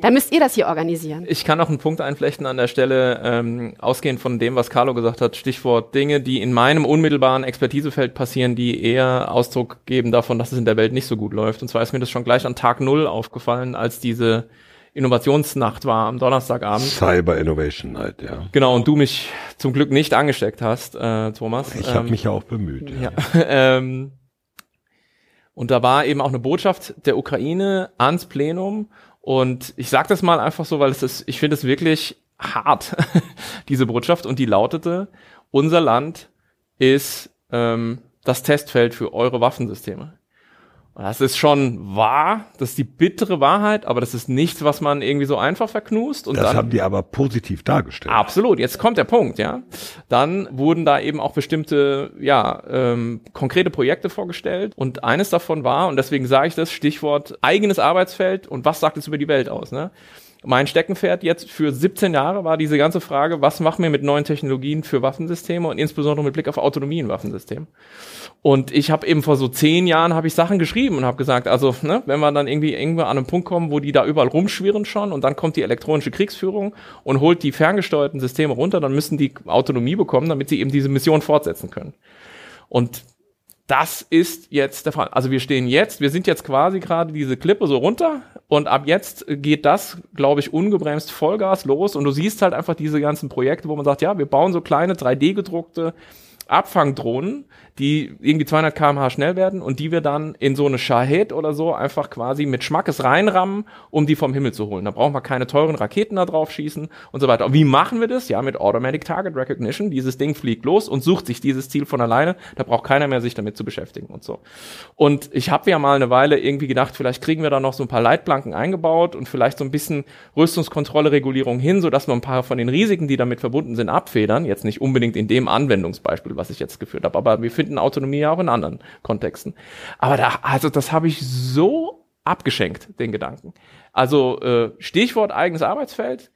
Da müsst ihr das hier organisieren. Ich kann noch einen Punkt einflechten an der Stelle, ähm, ausgehend von dem, was Carlo gesagt hat, Stichwort Dinge, die in meinem unmittelbaren Expertisefeld passieren, die eher Ausdruck geben davon, dass es in der Welt nicht so gut läuft. Und zwar ist mir das schon gleich an Tag Null aufgefallen, als diese Innovationsnacht war am Donnerstagabend. Cyber Innovation Night, ja. Genau, und du mich zum Glück nicht angesteckt hast, äh, Thomas. Ich habe ähm, mich ja auch bemüht. Ja. ja. (laughs) ähm, und da war eben auch eine Botschaft der Ukraine ans Plenum. Und ich sage das mal einfach so, weil es ist, ich finde es wirklich hart, (laughs) diese Botschaft. Und die lautete, unser Land ist ähm, das Testfeld für eure Waffensysteme. Das ist schon wahr, das ist die bittere Wahrheit, aber das ist nichts, was man irgendwie so einfach verknust. Und das dann, haben die aber positiv dargestellt. Absolut, jetzt kommt der Punkt, ja. Dann wurden da eben auch bestimmte, ja, ähm, konkrete Projekte vorgestellt und eines davon war, und deswegen sage ich das, Stichwort eigenes Arbeitsfeld und was sagt es über die Welt aus, ne? Mein Steckenpferd jetzt für 17 Jahre war diese ganze Frage, was machen wir mit neuen Technologien für Waffensysteme und insbesondere mit Blick auf Autonomie in Waffensystemen. Und ich habe eben vor so zehn Jahren habe ich Sachen geschrieben und habe gesagt, also ne, wenn wir dann irgendwie irgendwo an einem Punkt kommen, wo die da überall rumschwirren schon und dann kommt die elektronische Kriegsführung und holt die ferngesteuerten Systeme runter, dann müssen die Autonomie bekommen, damit sie eben diese Mission fortsetzen können. Und das ist jetzt der Fall. Also wir stehen jetzt, wir sind jetzt quasi gerade diese Klippe so runter und ab jetzt geht das, glaube ich, ungebremst Vollgas los und du siehst halt einfach diese ganzen Projekte, wo man sagt, ja, wir bauen so kleine 3D gedruckte Abfangdrohnen, die irgendwie 200 km/h schnell werden und die wir dann in so eine Shahed oder so einfach quasi mit Schmackes reinrammen, um die vom Himmel zu holen. Da brauchen wir keine teuren Raketen da drauf schießen und so weiter. Und wie machen wir das? Ja, mit Automatic Target Recognition. Dieses Ding fliegt los und sucht sich dieses Ziel von alleine. Da braucht keiner mehr sich damit zu beschäftigen und so. Und ich habe ja mal eine Weile irgendwie gedacht, vielleicht kriegen wir da noch so ein paar Leitplanken eingebaut und vielleicht so ein bisschen Rüstungskontrolle, Regulierung hin, so dass wir ein paar von den Risiken, die damit verbunden sind, abfedern. Jetzt nicht unbedingt in dem Anwendungsbeispiel, Beispiel, was ich jetzt geführt habe. Aber wir finden Autonomie ja auch in anderen Kontexten. Aber da, also das habe ich so abgeschenkt, den Gedanken. Also äh, Stichwort eigenes Arbeitsfeld.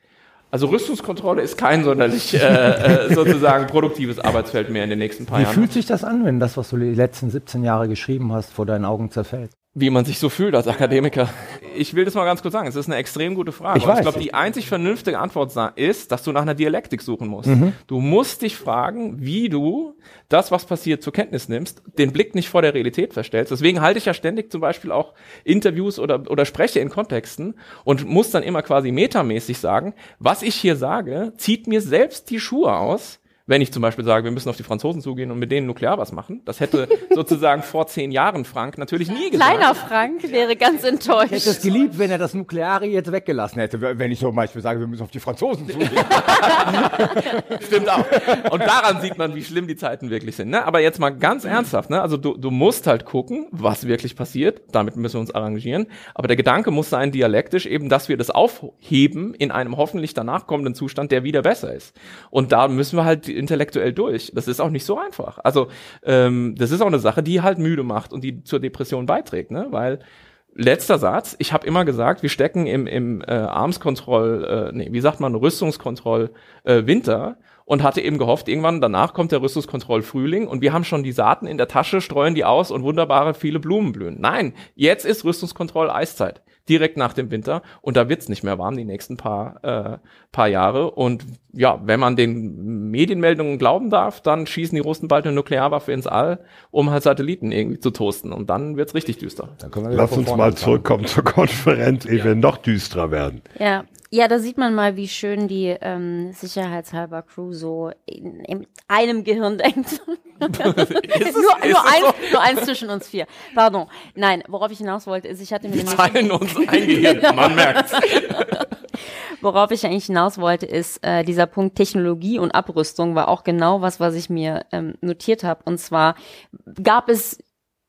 Also Rüstungskontrolle ist kein sonderlich äh, äh, sozusagen produktives Arbeitsfeld mehr in den nächsten paar Wie Jahren. fühlt sich das an, wenn das, was du die letzten 17 Jahre geschrieben hast, vor deinen Augen zerfällt? Wie man sich so fühlt als Akademiker. Ich will das mal ganz kurz sagen. Es ist eine extrem gute Frage. Ich weiß. ich glaube, die einzig vernünftige Antwort ist, dass du nach einer Dialektik suchen musst. Mhm. Du musst dich fragen, wie du das, was passiert, zur Kenntnis nimmst, den Blick nicht vor der Realität verstellst. Deswegen halte ich ja ständig zum Beispiel auch Interviews oder, oder spreche in Kontexten und muss dann immer quasi metamäßig sagen, was ich hier sage, zieht mir selbst die Schuhe aus, wenn ich zum Beispiel sage, wir müssen auf die Franzosen zugehen und mit denen nuklear was machen. Das hätte (laughs) sozusagen vor zehn Jahren Frank natürlich nie gesagt. Kleiner Frank wäre ganz Ich hätte es enttäuscht. geliebt, wenn er das Nukleare jetzt weggelassen hätte, wenn ich zum Beispiel sage, wir müssen auf die Franzosen zugehen. (laughs) Stimmt auch. Und daran sieht man, wie schlimm die Zeiten wirklich sind. Ne? Aber jetzt mal ganz ernsthaft, ne? also du, du musst halt gucken, was wirklich passiert. Damit müssen wir uns arrangieren. Aber der Gedanke muss sein, dialektisch eben, dass wir das aufheben in einem hoffentlich danach kommenden Zustand, der wieder besser ist. Und da müssen wir halt intellektuell durch. Das ist auch nicht so einfach. Also ähm, das ist auch eine Sache, die halt müde macht und die zur Depression beiträgt, ne? weil Letzter Satz. Ich habe immer gesagt, wir stecken im, im äh, Armskontroll, äh, nee, wie sagt man, Rüstungskontroll äh, Winter und hatte eben gehofft, irgendwann danach kommt der Rüstungskontroll Frühling und wir haben schon die Saaten in der Tasche, streuen die aus und wunderbare viele Blumen blühen. Nein, jetzt ist Rüstungskontroll Eiszeit. Direkt nach dem Winter und da wird's nicht mehr warm die nächsten paar, äh, paar Jahre. Und ja, wenn man den Medienmeldungen glauben darf, dann schießen die Russen bald eine Nuklearwaffe ins All, um halt Satelliten irgendwie zu toasten. Und dann wird's richtig düster. Dann können wir wieder Lass uns mal anfangen. zurückkommen zur Konferenz, ehe wir noch düsterer werden. Ja. Ja, da sieht man mal, wie schön die ähm, sicherheitshalber Crew so in, in einem Gehirn (laughs) denkt. nur, nur, eins, nur eins zwischen uns vier. Pardon. Nein, worauf ich hinaus wollte, ist, ich hatte mir Wir teilen uns ein Gehirn, (laughs) man merkt's. Worauf ich eigentlich hinaus wollte, ist äh, dieser Punkt Technologie und Abrüstung war auch genau was, was ich mir ähm, notiert habe. Und zwar gab es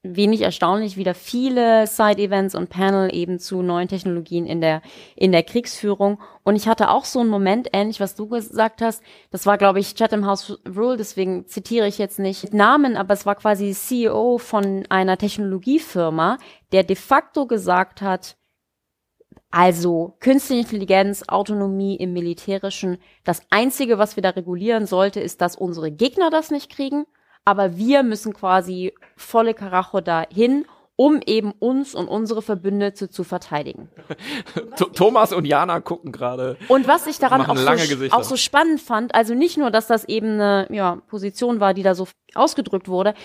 wenig erstaunlich wieder viele Side-Events und Panel eben zu neuen Technologien in der in der Kriegsführung. Und ich hatte auch so einen Moment, ähnlich was du gesagt hast. Das war, glaube ich, Chatham House Rule. Deswegen zitiere ich jetzt nicht Namen, aber es war quasi CEO von einer Technologiefirma, der de facto gesagt hat, also künstliche Intelligenz, Autonomie im Militärischen. Das Einzige, was wir da regulieren sollte, ist, dass unsere Gegner das nicht kriegen. Aber wir müssen quasi volle Karacho dahin, um eben uns und unsere Verbündete zu verteidigen. (laughs) Th- Thomas und Jana gucken gerade. Und was ich daran auch so, auch so spannend fand, also nicht nur, dass das eben eine ja, Position war, die da so ausgedrückt wurde,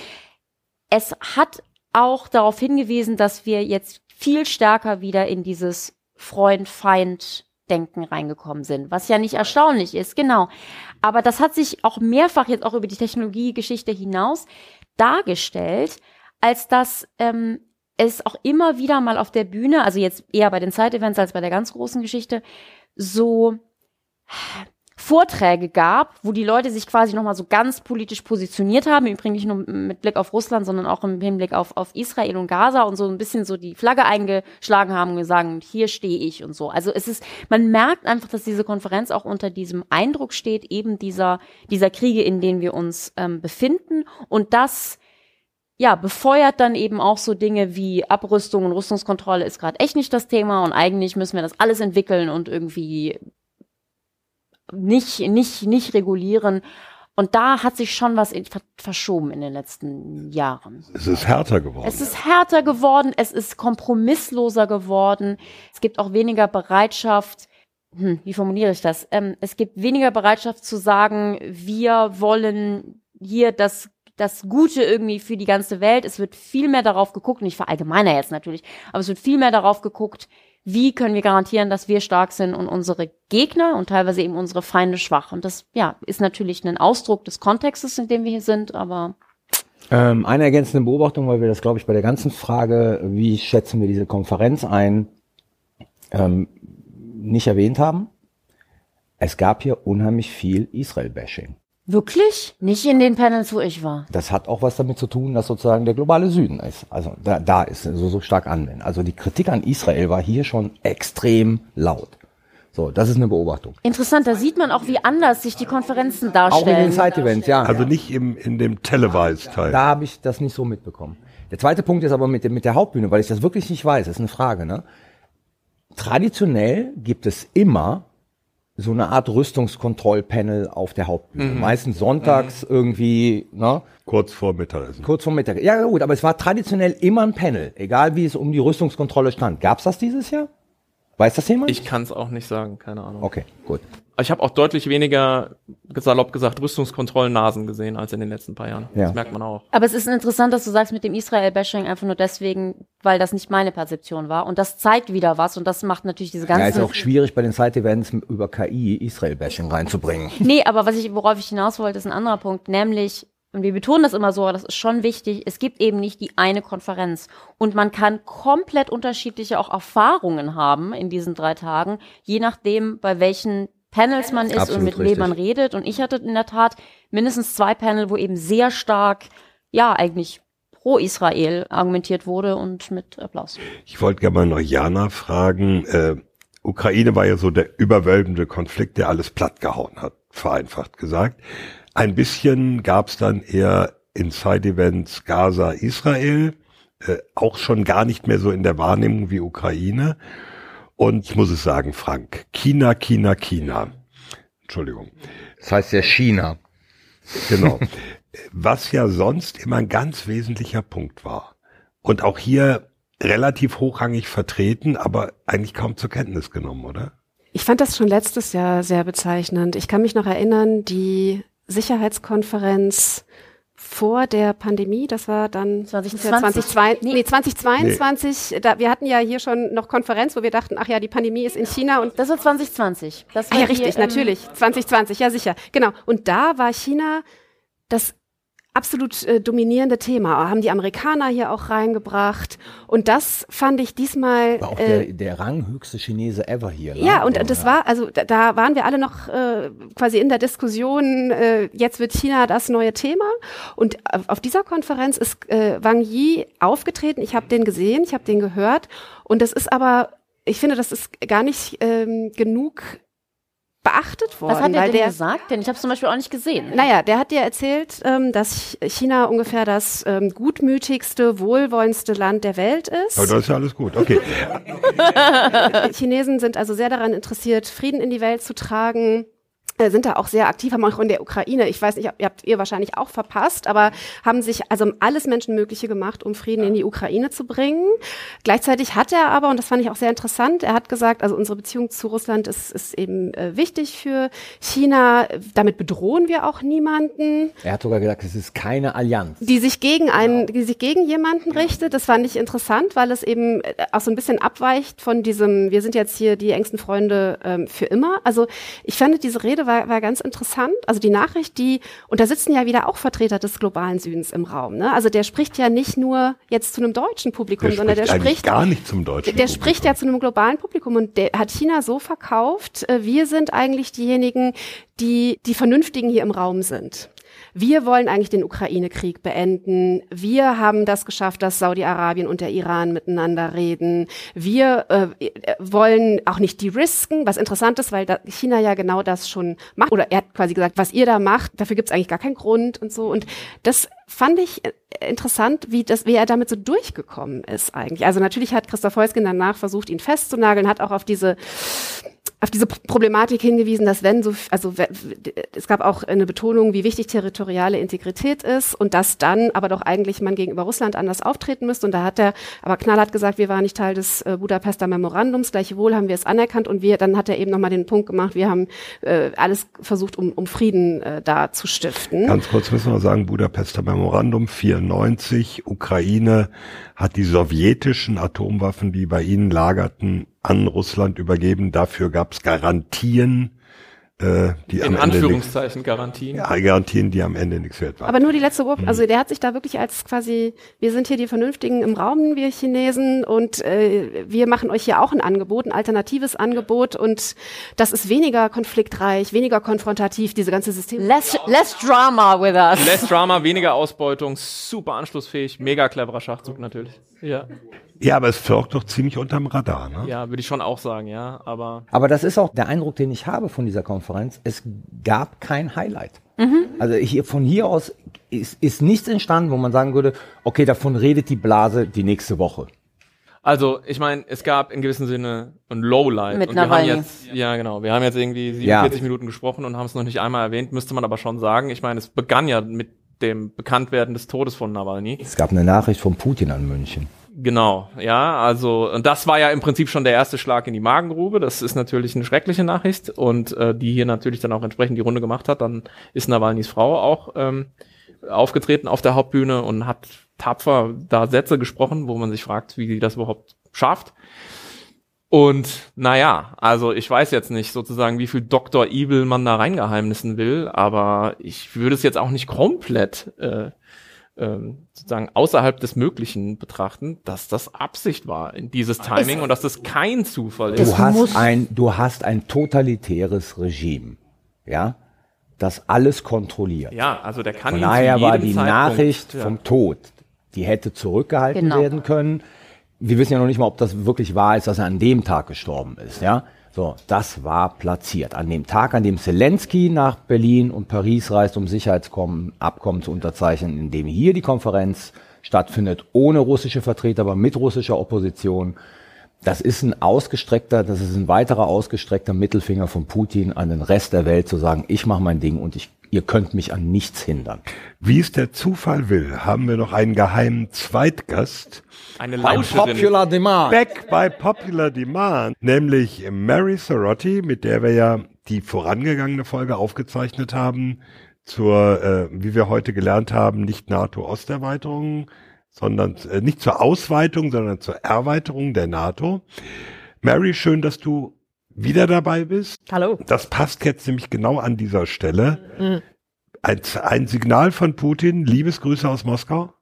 es hat auch darauf hingewiesen, dass wir jetzt viel stärker wieder in dieses Freund-Feind-Denken reingekommen sind, was ja nicht erstaunlich ist, genau. Aber das hat sich auch mehrfach jetzt auch über die Technologiegeschichte hinaus dargestellt, als dass ähm, es auch immer wieder mal auf der Bühne, also jetzt eher bei den Side-Events als bei der ganz großen Geschichte, so Vorträge gab, wo die Leute sich quasi nochmal so ganz politisch positioniert haben, im Übrigen nicht nur mit Blick auf Russland, sondern auch im Hinblick auf, auf Israel und Gaza und so ein bisschen so die Flagge eingeschlagen haben und gesagt, hier stehe ich und so. Also es ist, man merkt einfach, dass diese Konferenz auch unter diesem Eindruck steht, eben dieser, dieser Kriege, in denen wir uns ähm, befinden und das ja, befeuert dann eben auch so Dinge wie Abrüstung und Rüstungskontrolle ist gerade echt nicht das Thema und eigentlich müssen wir das alles entwickeln und irgendwie nicht, nicht, nicht regulieren. Und da hat sich schon was verschoben in den letzten Jahren. Es ist härter geworden. Es ist härter geworden, es ist kompromissloser geworden. Es gibt auch weniger Bereitschaft, hm, wie formuliere ich das? Ähm, es gibt weniger Bereitschaft zu sagen, wir wollen hier das das Gute irgendwie für die ganze Welt. Es wird viel mehr darauf geguckt, nicht verallgemeiner jetzt natürlich, aber es wird viel mehr darauf geguckt, wie können wir garantieren, dass wir stark sind und unsere Gegner und teilweise eben unsere Feinde schwach. Und das, ja, ist natürlich ein Ausdruck des Kontextes, in dem wir hier sind, aber Ähm, eine ergänzende Beobachtung, weil wir das, glaube ich, bei der ganzen Frage, wie schätzen wir diese Konferenz ein, ähm, nicht erwähnt haben. Es gab hier unheimlich viel Israel-Bashing. Wirklich nicht in den Panels, wo ich war. Das hat auch was damit zu tun, dass sozusagen der globale Süden ist. Also da, da ist so, so stark anwenden. Also die Kritik an Israel war hier schon extrem laut. So, das ist eine Beobachtung. Interessant, da sieht man auch, wie anders sich die Konferenzen Auch in darstellen. den Side-Events, ja. Also nicht im, in dem Televised-Teil. Da habe ich das nicht so mitbekommen. Der zweite Punkt ist aber mit, dem, mit der Hauptbühne, weil ich das wirklich nicht weiß, das ist eine Frage. Ne? Traditionell gibt es immer so eine Art Rüstungskontrollpanel auf der Hauptbühne. Meistens sonntags irgendwie, ne? Kurz vor Mittagessen. kurz vor Mittag. Ja gut, aber es war traditionell immer ein Panel, egal wie es um die Rüstungskontrolle stand. Gab's das dieses Jahr? Weiß das jemand? Ich kann es auch nicht sagen, keine Ahnung. okay, gut. Ich habe auch deutlich weniger, salopp gesagt, Rüstungskontrollen-Nasen gesehen als in den letzten paar Jahren. Ja. Das merkt man auch. Aber es ist interessant, dass du sagst mit dem Israel-Bashing einfach nur deswegen, weil das nicht meine Perzeption war. Und das zeigt wieder was und das macht natürlich diese Ja, ganzen ist auch schwierig bei den Side-Events über KI Israel-Bashing reinzubringen. Nee, aber was ich, worauf ich hinaus wollte, ist ein anderer Punkt, nämlich, und wir betonen das immer so, aber das ist schon wichtig, es gibt eben nicht die eine Konferenz. Und man kann komplett unterschiedliche auch Erfahrungen haben in diesen drei Tagen, je nachdem, bei welchen Panels man ist Absolut und mit richtig. wem man redet. Und ich hatte in der Tat mindestens zwei Panel, wo eben sehr stark, ja, eigentlich pro Israel argumentiert wurde und mit Applaus. Ich wollte gerne mal noch Jana fragen. Äh, Ukraine war ja so der überwölbende Konflikt, der alles plattgehauen hat, vereinfacht gesagt. Ein bisschen gab es dann eher in Side-Events Gaza, Israel, äh, auch schon gar nicht mehr so in der Wahrnehmung wie Ukraine. Und ich muss es sagen, Frank, China, China, China. Entschuldigung. Das heißt ja China. Genau. (laughs) Was ja sonst immer ein ganz wesentlicher Punkt war. Und auch hier relativ hochrangig vertreten, aber eigentlich kaum zur Kenntnis genommen, oder? Ich fand das schon letztes Jahr sehr bezeichnend. Ich kann mich noch erinnern, die Sicherheitskonferenz vor der Pandemie, das war dann 2020? 2022, nee, 2022, da, wir hatten ja hier schon noch Konferenz, wo wir dachten, ach ja, die Pandemie ist in China und Das war 2020. Das war Ah, ja, richtig, ähm, natürlich. 2020, ja sicher. Genau. Und da war China das absolut äh, dominierende Thema. Haben die Amerikaner hier auch reingebracht. Und das fand ich diesmal. War auch äh, der, der ranghöchste Chinese ever hier. ja, ne? und das war, also da, da waren wir alle noch äh, quasi in der Diskussion, äh, jetzt wird China das neue Thema. Und auf, auf dieser Konferenz ist äh, Wang Yi aufgetreten. Ich habe den gesehen, ich habe den gehört. Und das ist aber, ich finde, das ist gar nicht ähm, genug beachtet worden. Was hat er weil denn der, gesagt? Denn ich habe es zum Beispiel auch nicht gesehen. naja, der hat dir erzählt, ähm, dass China ungefähr das ähm, gutmütigste, wohlwollendste Land der Welt ist. Aber das ist ja alles gut. Okay. (laughs) Die Chinesen sind also sehr daran interessiert, Frieden in die Welt zu tragen. Äh, Sind da auch sehr aktiv, haben auch in der Ukraine, ich weiß nicht, ihr habt ihr wahrscheinlich auch verpasst, aber haben sich also alles Menschenmögliche gemacht, um Frieden in die Ukraine zu bringen. Gleichzeitig hat er aber, und das fand ich auch sehr interessant, er hat gesagt, also unsere Beziehung zu Russland ist, ist eben äh, wichtig für China. Damit bedrohen wir auch niemanden. Er hat sogar gesagt, es ist keine Allianz. die sich gegen einen, die sich gegen jemanden richtet. Das fand ich interessant, weil es eben äh, auch so ein bisschen abweicht von diesem, wir sind jetzt hier die engsten Freunde ähm, für immer. Also ich fand diese Rede war, war ganz interessant. Also die Nachricht, die, und da sitzen ja wieder auch Vertreter des globalen Südens im Raum. Ne? Also der spricht ja nicht nur jetzt zu einem deutschen Publikum, Der sondern der spricht gar nicht zum Deutschen. der spricht ja zu einem globalen Publikum und der hat China so verkauft, äh, wir sind eigentlich diejenigen, die die Vernünftigen hier im Raum sind. Wir wollen eigentlich den Ukraine-Krieg beenden. Wir haben das geschafft, dass Saudi-Arabien und der Iran miteinander reden. Wir äh, äh, wollen auch nicht die risken, was interessant ist, weil China ja genau das schon macht. Oder er hat quasi gesagt, was ihr da macht, dafür gibt es eigentlich gar keinen Grund und so. Und das fand ich äh, interessant, wie, das, wie er damit so durchgekommen ist eigentlich. Also natürlich hat Christoph Heusgen danach versucht, ihn festzunageln, hat auch auf diese auf diese Problematik hingewiesen, dass wenn so, also es gab auch eine Betonung, wie wichtig territoriale Integrität ist und dass dann aber doch eigentlich man gegenüber Russland anders auftreten müsste. Und da hat er aber knallhart gesagt, wir waren nicht Teil des äh, Budapester Memorandums, gleichwohl haben wir es anerkannt und wir, dann hat er eben nochmal den Punkt gemacht, wir haben äh, alles versucht, um, um Frieden äh, da zu stiften. Ganz kurz müssen wir sagen, Budapester Memorandum 94, Ukraine hat die sowjetischen Atomwaffen, die bei ihnen lagerten, an Russland übergeben. Dafür gab es Garantien, äh, die In am Ende nix, Anführungszeichen Garantien. ja, Garantien, die am Ende nichts wert waren. Aber nur die letzte Beobachtung, also der hat sich da wirklich als quasi, wir sind hier die Vernünftigen im Raum, wir Chinesen, und äh, wir machen euch hier auch ein Angebot, ein alternatives Angebot, und das ist weniger konfliktreich, weniger konfrontativ, diese ganze System. Less, less drama with us. Less Drama, weniger Ausbeutung, super anschlussfähig, mega cleverer Schachzug natürlich. Ja. Ja, aber es flog doch ziemlich unterm Radar, ne? Ja, würde ich schon auch sagen, ja. Aber Aber das ist auch der Eindruck, den ich habe von dieser Konferenz. Es gab kein Highlight. Also hier, von hier aus ist, ist nichts entstanden, wo man sagen würde, okay, davon redet die Blase die nächste Woche. Also, ich meine, es gab in gewissem Sinne ein Lowlight. Mit und wir haben Nawalny. jetzt, ja genau, wir haben jetzt irgendwie 47 Minuten gesprochen und haben es noch nicht einmal erwähnt, müsste man aber schon sagen. Ich meine, es begann ja mit dem Bekanntwerden des Todes von Nawalny. Es gab eine Nachricht von Putin an München. Genau, ja, also und das war ja im Prinzip schon der erste Schlag in die Magengrube. Das ist natürlich eine schreckliche Nachricht und äh, die hier natürlich dann auch entsprechend die Runde gemacht hat. Dann ist Nawalnys Frau auch ähm, aufgetreten auf der Hauptbühne und hat tapfer da Sätze gesprochen, wo man sich fragt, wie sie das überhaupt schafft. Und naja, also ich weiß jetzt nicht sozusagen, wie viel Dr. Evil man da reingeheimnissen will, aber ich würde es jetzt auch nicht komplett äh, ähm, sozusagen außerhalb des Möglichen betrachten, dass das Absicht war in dieses Timing und dass das kein Zufall ist. Du hast ein, du hast ein totalitäres Regime, ja, das alles kontrolliert. Ja, also der kann Von daher war die Zeitpunkt- Nachricht ja. vom Tod, die hätte zurückgehalten Genau. werden können. Wir wissen ja noch nicht mal, ob das wirklich wahr ist, dass er an dem Tag gestorben ist, ja. So, das war platziert. An dem Tag, an dem Zelensky nach Berlin und Paris reist, um Sicherheitsabkommen zu unterzeichnen, in dem hier die Konferenz stattfindet, ohne russische Vertreter, aber mit russischer Opposition. Das ist ein ausgestreckter, das ist ein weiterer ausgestreckter Mittelfinger von Putin an den Rest der Welt zu sagen, ich mache mein Ding und ich, ihr könnt mich an nichts hindern. Wie es der Zufall will, haben wir noch einen geheimen Zweitgast. Eine Lauscherin. Demand. Back by Popular Demand, nämlich Mary Sorotti, mit der wir ja die vorangegangene Folge aufgezeichnet haben, zur, äh, wie wir heute gelernt haben, nicht NATO-Osterweiterung, sondern äh, nicht zur Ausweitung, sondern zur Erweiterung der NATO. Mary, schön, dass du wieder dabei bist. Hallo. Das passt jetzt nämlich genau an dieser Stelle. Ein, ein Signal von Putin, Liebesgrüße aus Moskau.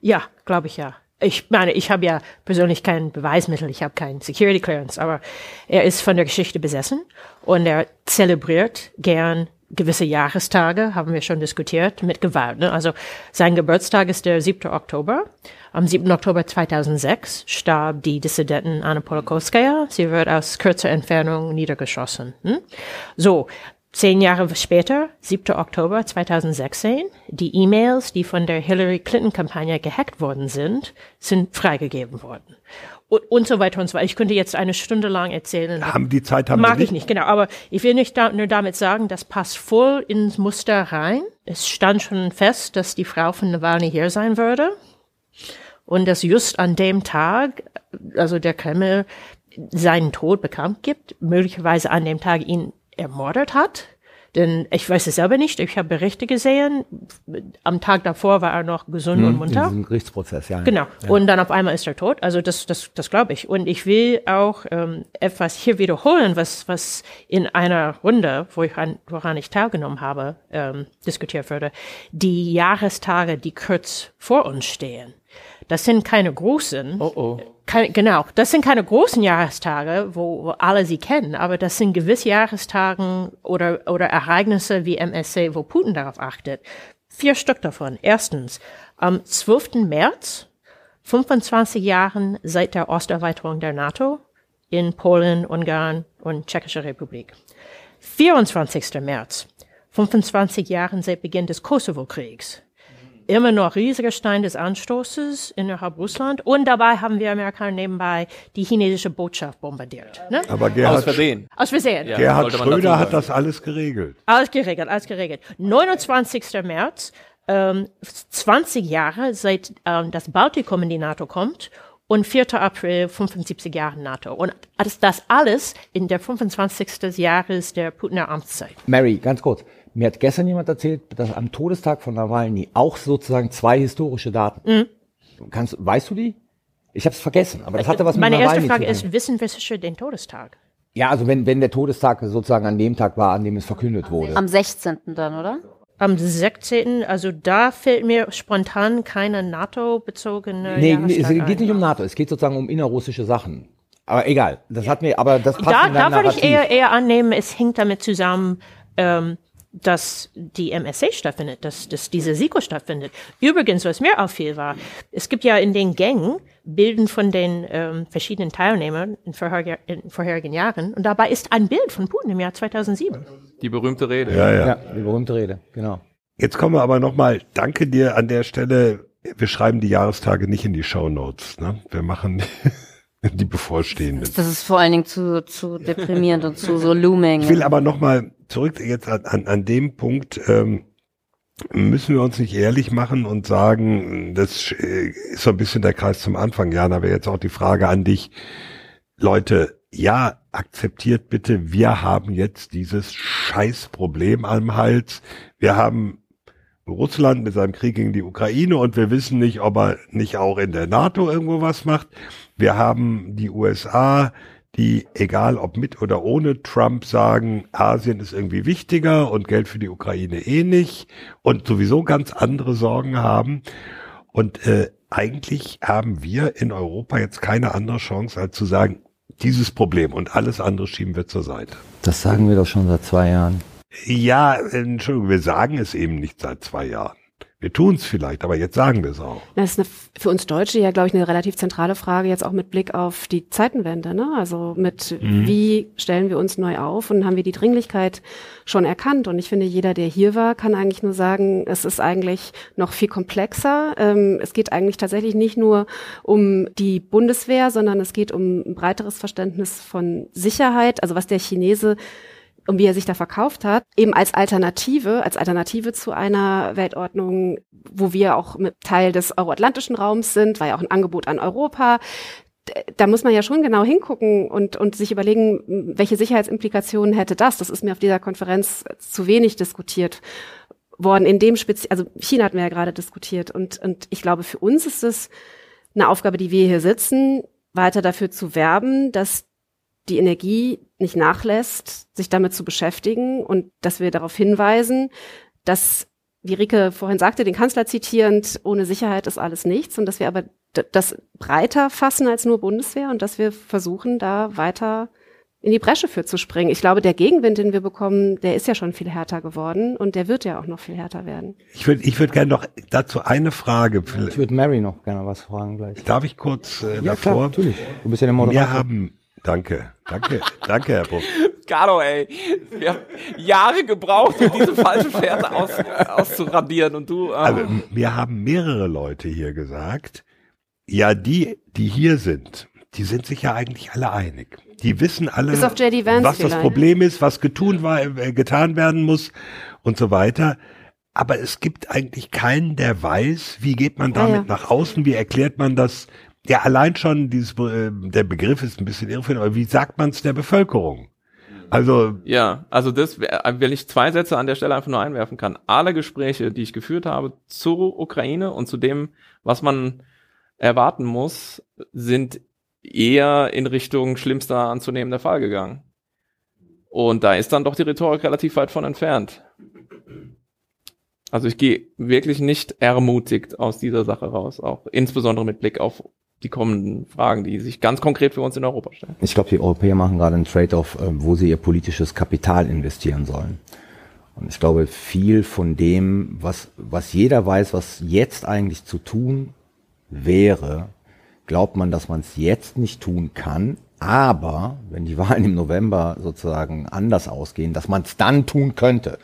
Ja, glaube ich ja. Ich meine, ich habe ja persönlich kein Beweismittel, ich habe kein Security Clearance, aber er ist von der Geschichte besessen und er zelebriert gern gewisse Jahrestage, haben wir schon diskutiert, mit Gewalt. Ne? Also sein Geburtstag ist der 7. Oktober. Am 7. Oktober 2006 starb die Dissidentin Anna Polakowskaja. Sie wird aus kürzer Entfernung niedergeschossen. Hm? So, Zehn Jahre später, 7. Oktober 2016, die E-Mails, die von der Hillary Clinton-Kampagne gehackt worden sind, sind freigegeben worden. Und, und so weiter und so weiter. Ich könnte jetzt eine Stunde lang erzählen. Haben die Zeit haben wir Mag ich nicht, genau. Aber ich will nicht da, nur damit sagen, das passt voll ins Muster rein. Es stand schon fest, dass die Frau von Nawalny hier sein würde. Und dass just an dem Tag, also der Kreml seinen Tod bekannt gibt, möglicherweise an dem Tag ihn ermordet hat. Denn ich weiß es selber nicht. Ich habe Berichte gesehen. Am Tag davor war er noch gesund und In munter. diesem Gerichtsprozess, ja. Genau. Und dann auf einmal ist er tot. Also das, das, das glaube ich. Und ich will auch ähm, etwas hier wiederholen, was, was in einer Runde, wo ich an, woran ich teilgenommen habe, ähm, diskutiert wurde. Die Jahrestage, die kurz vor uns stehen. Das sind keine großen. Oh oh. Keine, genau, das sind keine großen Jahrestage, wo, wo alle sie kennen, aber das sind gewisse Jahrestagen oder, oder Ereignisse wie MSC, wo Putin darauf achtet. Vier Stück davon. Erstens, am 12. März, 25 Jahren seit der Osterweiterung der NATO in Polen, Ungarn und Tschechische Republik. 24. März, 25 Jahren seit Beginn des Kosovo-Kriegs immer noch riesiger Stein des Anstoßes innerhalb Russland. Und dabei haben wir Amerikaner nebenbei die chinesische Botschaft bombardiert. Ne? Aber Aus Gerhard, Versehen. Aus Versehen. Ja. Gerhard Schröder hat das alles geregelt. Alles geregelt, alles geregelt. 29. März, ähm, 20 Jahre seit ähm, das Baltikum in die NATO kommt und 4. April 75 Jahre NATO. Und das, das alles in der 25. Jahres der Putiner Amtszeit. Mary, ganz kurz. Mir hat gestern jemand erzählt, dass am Todestag von Nawalny auch sozusagen zwei historische Daten. Kannst, weißt du die? Ich habe es vergessen, aber das hatte was Meine mit erste Nawalny Frage zu tun. ist, wissen wir sicher den Todestag? Ja, also wenn, wenn der Todestag sozusagen an dem Tag war, an dem es verkündet wurde. Am 16. dann, oder? Am 16., also da fällt mir spontan keine NATO-bezogene Nee, nee, Jahrestag es geht ein. nicht um NATO, es geht sozusagen um innerrussische Sachen. Aber egal, das hat mir, aber das passt Da, in da würde ich eher, eher annehmen, es hängt damit zusammen, ähm, dass die MSA stattfindet, dass, dass diese SIKO stattfindet. Übrigens, was mir auffiel war, es gibt ja in den Gängen Bilden von den ähm, verschiedenen Teilnehmern in, vorher, in vorherigen Jahren und dabei ist ein Bild von Putin im Jahr 2007. Die berühmte Rede. Ja, ja. Ja, die berühmte Rede, genau. Jetzt kommen wir aber nochmal, danke dir an der Stelle. Wir schreiben die Jahrestage nicht in die Show Notes. Ne? Wir machen (laughs) die bevorstehenden. Das ist vor allen Dingen zu, zu deprimierend und zu so looming. Ich will aber nochmal zurück jetzt an, an, an dem Punkt, ähm, müssen wir uns nicht ehrlich machen und sagen, das äh, ist so ein bisschen der Kreis zum Anfang, Jan, aber jetzt auch die Frage an dich. Leute, ja, akzeptiert bitte, wir haben jetzt dieses Scheißproblem am Hals. Wir haben Russland mit seinem Krieg gegen die Ukraine und wir wissen nicht, ob er nicht auch in der NATO irgendwo was macht. Wir haben die USA, die, egal ob mit oder ohne Trump, sagen, Asien ist irgendwie wichtiger und Geld für die Ukraine eh nicht und sowieso ganz andere Sorgen haben. Und äh, eigentlich haben wir in Europa jetzt keine andere Chance, als zu sagen, dieses Problem und alles andere schieben wir zur Seite. Das sagen wir doch schon seit zwei Jahren. Ja, Entschuldigung, wir sagen es eben nicht seit zwei Jahren. Wir tun es vielleicht, aber jetzt sagen wir es auch. Das ist eine, für uns Deutsche ja, glaube ich, eine relativ zentrale Frage, jetzt auch mit Blick auf die Zeitenwende. Ne? Also mit, Mhm. wie stellen wir uns neu auf und haben wir die Dringlichkeit schon erkannt? Und ich finde, jeder, der hier war, kann eigentlich nur sagen, es ist eigentlich noch viel komplexer. Ähm, es geht eigentlich tatsächlich nicht nur um die Bundeswehr, sondern es geht um ein breiteres Verständnis von Sicherheit. Also was der Chinese und wie er sich da verkauft hat, eben als Alternative, als Alternative zu einer Weltordnung, wo wir auch mit Teil des euroatlantischen Raums sind, war ja auch ein Angebot an Europa. Da muss man ja schon genau hingucken und, und sich überlegen, welche Sicherheitsimplikationen hätte das. Das ist mir auf dieser Konferenz zu wenig diskutiert worden. In dem Spezi also China hatten wir ja gerade diskutiert. Und, und ich glaube, für uns ist es eine Aufgabe, die wir hier sitzen, weiter dafür zu werben, dass die Energie nicht nachlässt, sich damit zu beschäftigen und dass wir darauf hinweisen, dass, wie Rike vorhin sagte, den Kanzler zitierend, ohne Sicherheit ist alles nichts und dass wir aber das breiter fassen als nur Bundeswehr und dass wir versuchen, da weiter in die Bresche für zu springen. Ich glaube, der Gegenwind, den wir bekommen, der ist ja schon viel härter geworden und der wird ja auch noch viel härter werden. Ich würde ich würd gerne noch dazu eine Frage. Ich würde Mary noch gerne was fragen gleich. Darf ich kurz äh, Ja, davor? klar, natürlich. Du bist ja der Wir Moderator. haben, danke, danke, danke, Herr Bruch. Carlo, ey. Wir haben Jahre gebraucht, um diese falsche Fährte aus, auszuradieren und du. ah. Also, mir haben mehrere Leute hier gesagt, ja, die, die hier sind, die sind sich ja eigentlich alle einig. Die wissen alle, was das vielleicht. Problem ist, was getun war, äh, getan werden muss und so weiter. Aber es gibt eigentlich keinen, der weiß, wie geht man Ja, damit ja. nach außen, wie erklärt man das. Ja, allein schon dieses, äh, der Begriff ist ein bisschen irreführend, aber wie sagt man es der Bevölkerung? Also, Ja, also das, wenn ich zwei Sätze an der Stelle einfach nur einwerfen kann. Alle Gespräche, die ich geführt habe zur Ukraine und zu dem, was man erwarten muss, sind eher in Richtung schlimmster anzunehmender Fall gegangen. Und da ist dann doch die Rhetorik relativ weit von entfernt. Also ich gehe wirklich nicht ermutigt aus dieser Sache raus, auch insbesondere mit Blick auf die kommenden Fragen, die sich ganz konkret für uns in Europa stellen. Ich glaube, die Europäer machen gerade einen Trade-off, äh, wo sie ihr politisches Kapital investieren sollen. Und ich glaube, viel von dem, was, was jeder weiß, was jetzt eigentlich zu tun wäre, glaubt man, dass man es jetzt nicht tun kann. Aber wenn die Wahlen im November sozusagen anders ausgehen, dass man es dann tun könnte.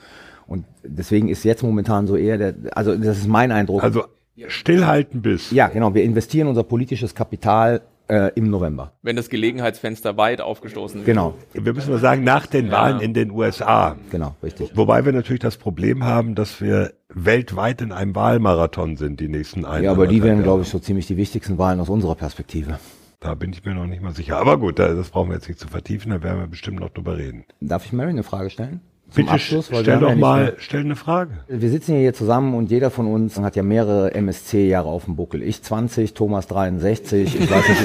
Und deswegen ist jetzt momentan so eher der, also das ist mein Eindruck. also stillhalten bis. ja, genau, wir investieren unser politisches Kapital äh, im November. Wenn das Gelegenheitsfenster weit aufgestoßen wird. Genau, Wir müssen mal sagen, nach den Wahlen in den USA. genau, richtig. Wobei wir natürlich das Problem haben, dass wir weltweit in einem Wahlmarathon sind, die nächsten ein. Ja, aber die werden, glaube ich, so ziemlich die wichtigsten Wahlen aus unserer Perspektive. Da bin ich mir noch nicht mal sicher. Aber gut, da- das brauchen wir jetzt nicht zu vertiefen, da werden wir bestimmt noch drüber reden. Darf ich Mary eine Frage stellen? Zum Bitte Abschluss, stell doch ja mal, mehr- stell eine Frage. Wir sitzen hier zusammen und jeder von uns hat ja mehrere MSC-Jahre auf dem Buckel. Ich 20, Thomas 63, ich weiß nicht,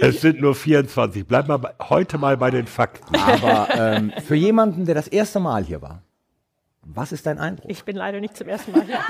Es sind nur 24. Bleib mal bei, heute mal bei den Fakten. Aber ähm, für jemanden, der das erste Mal hier war, was ist dein Eindruck? Ich bin leider nicht zum ersten Mal hier. (laughs)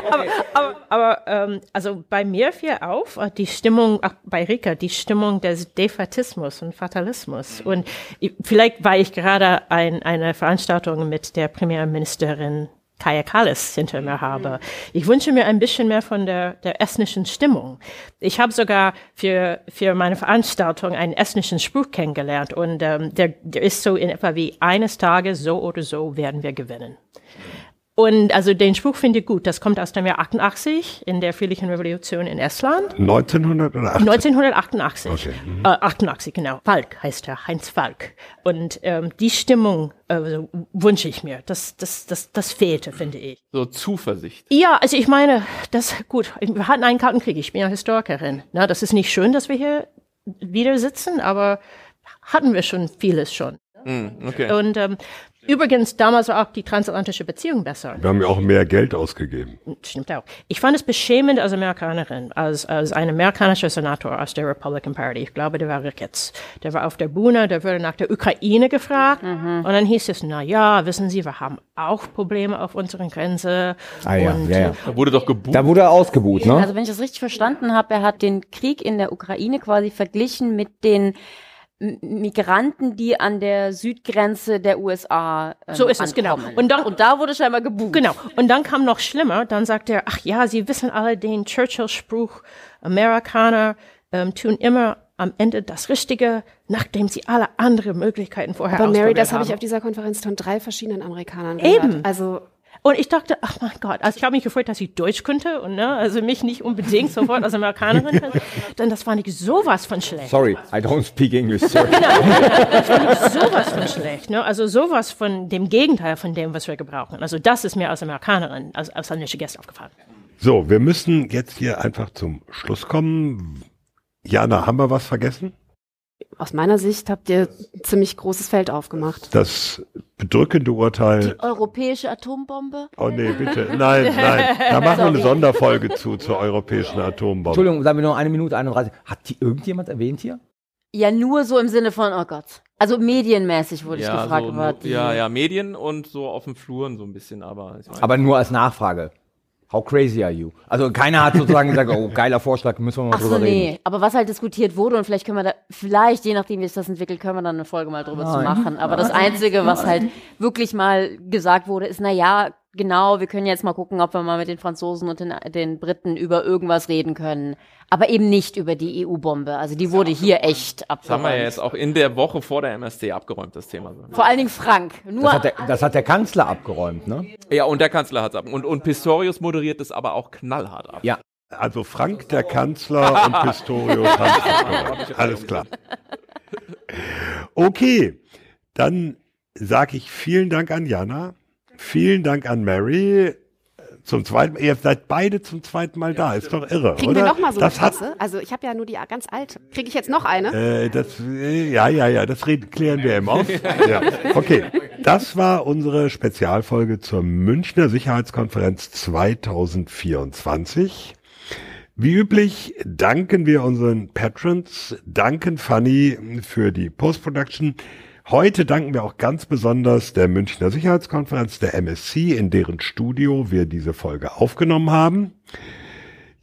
(laughs) aber, aber, aber ähm, also bei mir fiel auf äh, die Stimmung, ach, bei Rika, die Stimmung des Defatismus und Fatalismus. Und ich, vielleicht war ich gerade ein, eine Veranstaltung mit der Premierministerin Kaya Kallis hinter mir habe. Ich wünsche mir ein bisschen mehr von der, der estnischen Stimmung. Ich habe sogar für, für meine Veranstaltung einen estnischen Spruch kennengelernt und ähm, der, der ist so in etwa wie eines Tages so oder so werden wir gewinnen. Und also den Spruch finde ich gut. Das kommt aus dem Jahr 88 in der friedlichen Revolution in Estland. 1988. 1988. Okay. Mhm. Äh, 88, genau. Falk heißt er, Heinz Falk. Und ähm, die Stimmung äh, wünsche ich mir. Das, das, das, das fehlte, finde ich. So Zuversicht. Ja, also ich meine, das gut. Wir hatten einen Kalten Krieg. Ich bin ja Historikerin. Na, das ist nicht schön, dass wir hier wieder sitzen, aber hatten wir schon vieles schon. Mm, okay. Und ähm, übrigens, damals war auch die transatlantische Beziehung besser. Wir haben ja auch mehr Geld ausgegeben. Stimmt auch. Ich fand es beschämend als Amerikanerin, als, als ein amerikanischer Senator aus der Republican Party. Ich glaube, der war Ricketts. Der war auf der Bühne, der wurde nach der Ukraine gefragt. Und dann hieß es, na ja, wissen Sie, wir haben auch Probleme auf unserer Grenze. Ah ja, und, ja, ja. Da wurde doch gebucht. Da wurde er ausgebuht, ne? Also wenn ich das richtig verstanden habe, er hat den Krieg in der Ukraine quasi verglichen mit den Migranten, die an der Südgrenze der USA ähm, So ist es, genau. Und dann- und da wurde scheinbar gebucht. Genau. Und dann kam noch schlimmer. Dann sagt er, ach ja, Sie wissen alle den Churchill-Spruch, Amerikaner ähm, tun immer am Ende das Richtige, nachdem sie alle andere Möglichkeiten vorher Aber Mary, das habe ich haben. auf dieser Konferenz von drei verschiedenen Amerikanern Eben. gehört. Also Und ich dachte, ach mein Gott, also ich habe mich gefreut, dass ich Deutsch könnte und ne, also mich nicht unbedingt sofort als Amerikanerin, (laughs) denn das fand ich sowas von schlecht. Sorry, I don't speak English, sorry. (laughs) Das fand ich sowas von schlecht, ne? Also sowas von dem Gegenteil von dem, was wir gebrauchen. Also das ist mir als Amerikanerin, als ausländische Gäste aufgefallen. So, wir müssen jetzt hier einfach zum Schluss kommen. Jana, haben wir was vergessen? Aus meiner Sicht habt ihr ein ziemlich großes Feld aufgemacht. Das bedrückende Urteil. Europäische Atombombe? Oh nee, bitte. Nein, nein. Da machen wir eine Sonderfolge zu zur europäischen Atombombe. Entschuldigung, sagen wir noch eine Minute 31. Hat die irgendjemand erwähnt hier? Ja, nur so im Sinne von, oh Gott. Also medienmäßig wurde ich Ja, gefragt. so, aber nur- die- ja, ja, Medien und so auf dem Fluren so ein bisschen, aber ich meine, Aber nur als Nachfrage. How crazy are you? Also keiner hat sozusagen gesagt, oh, geiler Vorschlag, müssen wir mal Ach so, drüber nee. reden. Aber was halt diskutiert wurde und vielleicht können wir da, vielleicht, je nachdem, wie sich das entwickelt, können wir dann eine Folge mal drüber zu Nein. machen. Aber das Einzige, was halt wirklich mal gesagt wurde, ist, na ja, genau, wir können jetzt mal gucken, ob wir mal mit den Franzosen und den, den Briten über irgendwas reden können. Aber eben nicht über die EU-Bombe. Also die wurde hier echt das haben abgeräumt. wir ja jetzt auch in der Woche vor der MSC abgeräumt, das Thema. Vor allen Dingen Frank. Nur Das hat, der, das hat der Kanzler abgeräumt, ne? Ja, und der Kanzler hat es ab. Und, und Pistorius moderiert es aber auch knallhart ab. Ja. Also Frank der Kanzler (laughs) und Pistorius haben es (laughs) Alles klar. Okay, dann sage ich vielen Dank an Jana, vielen Dank an Mary. Zum zweiten Mal, ihr seid beide zum zweiten Mal da, ist doch irre, Kriegen oder? wir noch mal so eine das hat, Tasse? Also ich habe ja nur die ganz alte. Kriege ich jetzt noch eine? äh, das, äh, ja, ja, ja, das reden, klären wir im Auf. (laughs) Ja. Okay, das war unsere Spezialfolge zur Münchner Sicherheitskonferenz 2024. Wie üblich danken wir unseren Patrons, danken Fanny für die Post-Production. Heute danken wir auch ganz besonders der Münchner Sicherheitskonferenz, der MSC, in deren Studio wir diese Folge aufgenommen haben.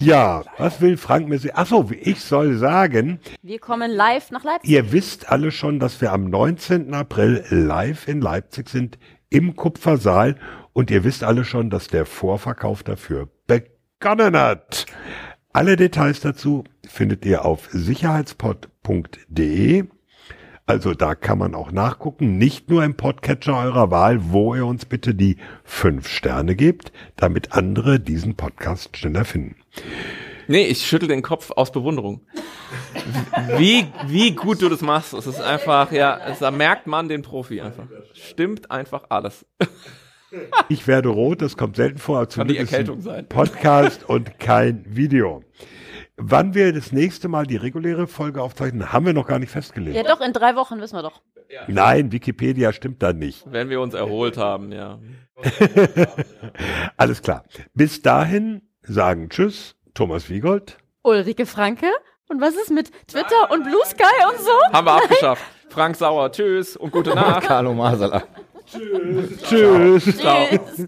Ja, was will Frank mir sagen? Achso, ich soll sagen, wir kommen live nach Leipzig. Ihr wisst alle schon, dass wir am 19. April live in Leipzig sind im Kupfersaal und ihr wisst alle schon, dass der Vorverkauf dafür begonnen hat. Alle Details dazu findet ihr auf sicherheitspod.de. Also da kann man auch nachgucken, nicht nur im Podcatcher eurer Wahl, wo ihr uns bitte die fünf Sterne gebt, damit andere diesen Podcast schneller finden. Nee, ich schüttel den Kopf aus Bewunderung. Wie, wie gut du das machst. Es ist einfach, ja, es, da merkt man den Profi einfach. Stimmt einfach alles. Ich werde rot, das kommt selten vor, aber Kann die zumindest Erkältung ein sein. Podcast und kein Video. Wann wir das nächste Mal die reguläre Folge aufzeichnen, haben wir noch gar nicht festgelegt. Ja doch, in drei Wochen wissen wir doch. Nein, Wikipedia stimmt da nicht. Wenn wir uns erholt haben, ja. (laughs) Alles klar. Bis dahin sagen Tschüss, Thomas Wiegold. Ulrike Franke? Und was ist mit Twitter und Blue Sky und so? Haben wir abgeschafft. Frank Sauer, tschüss und gute (laughs) Nacht. Carlo Masala. Tschüss. Ciao. Tschüss.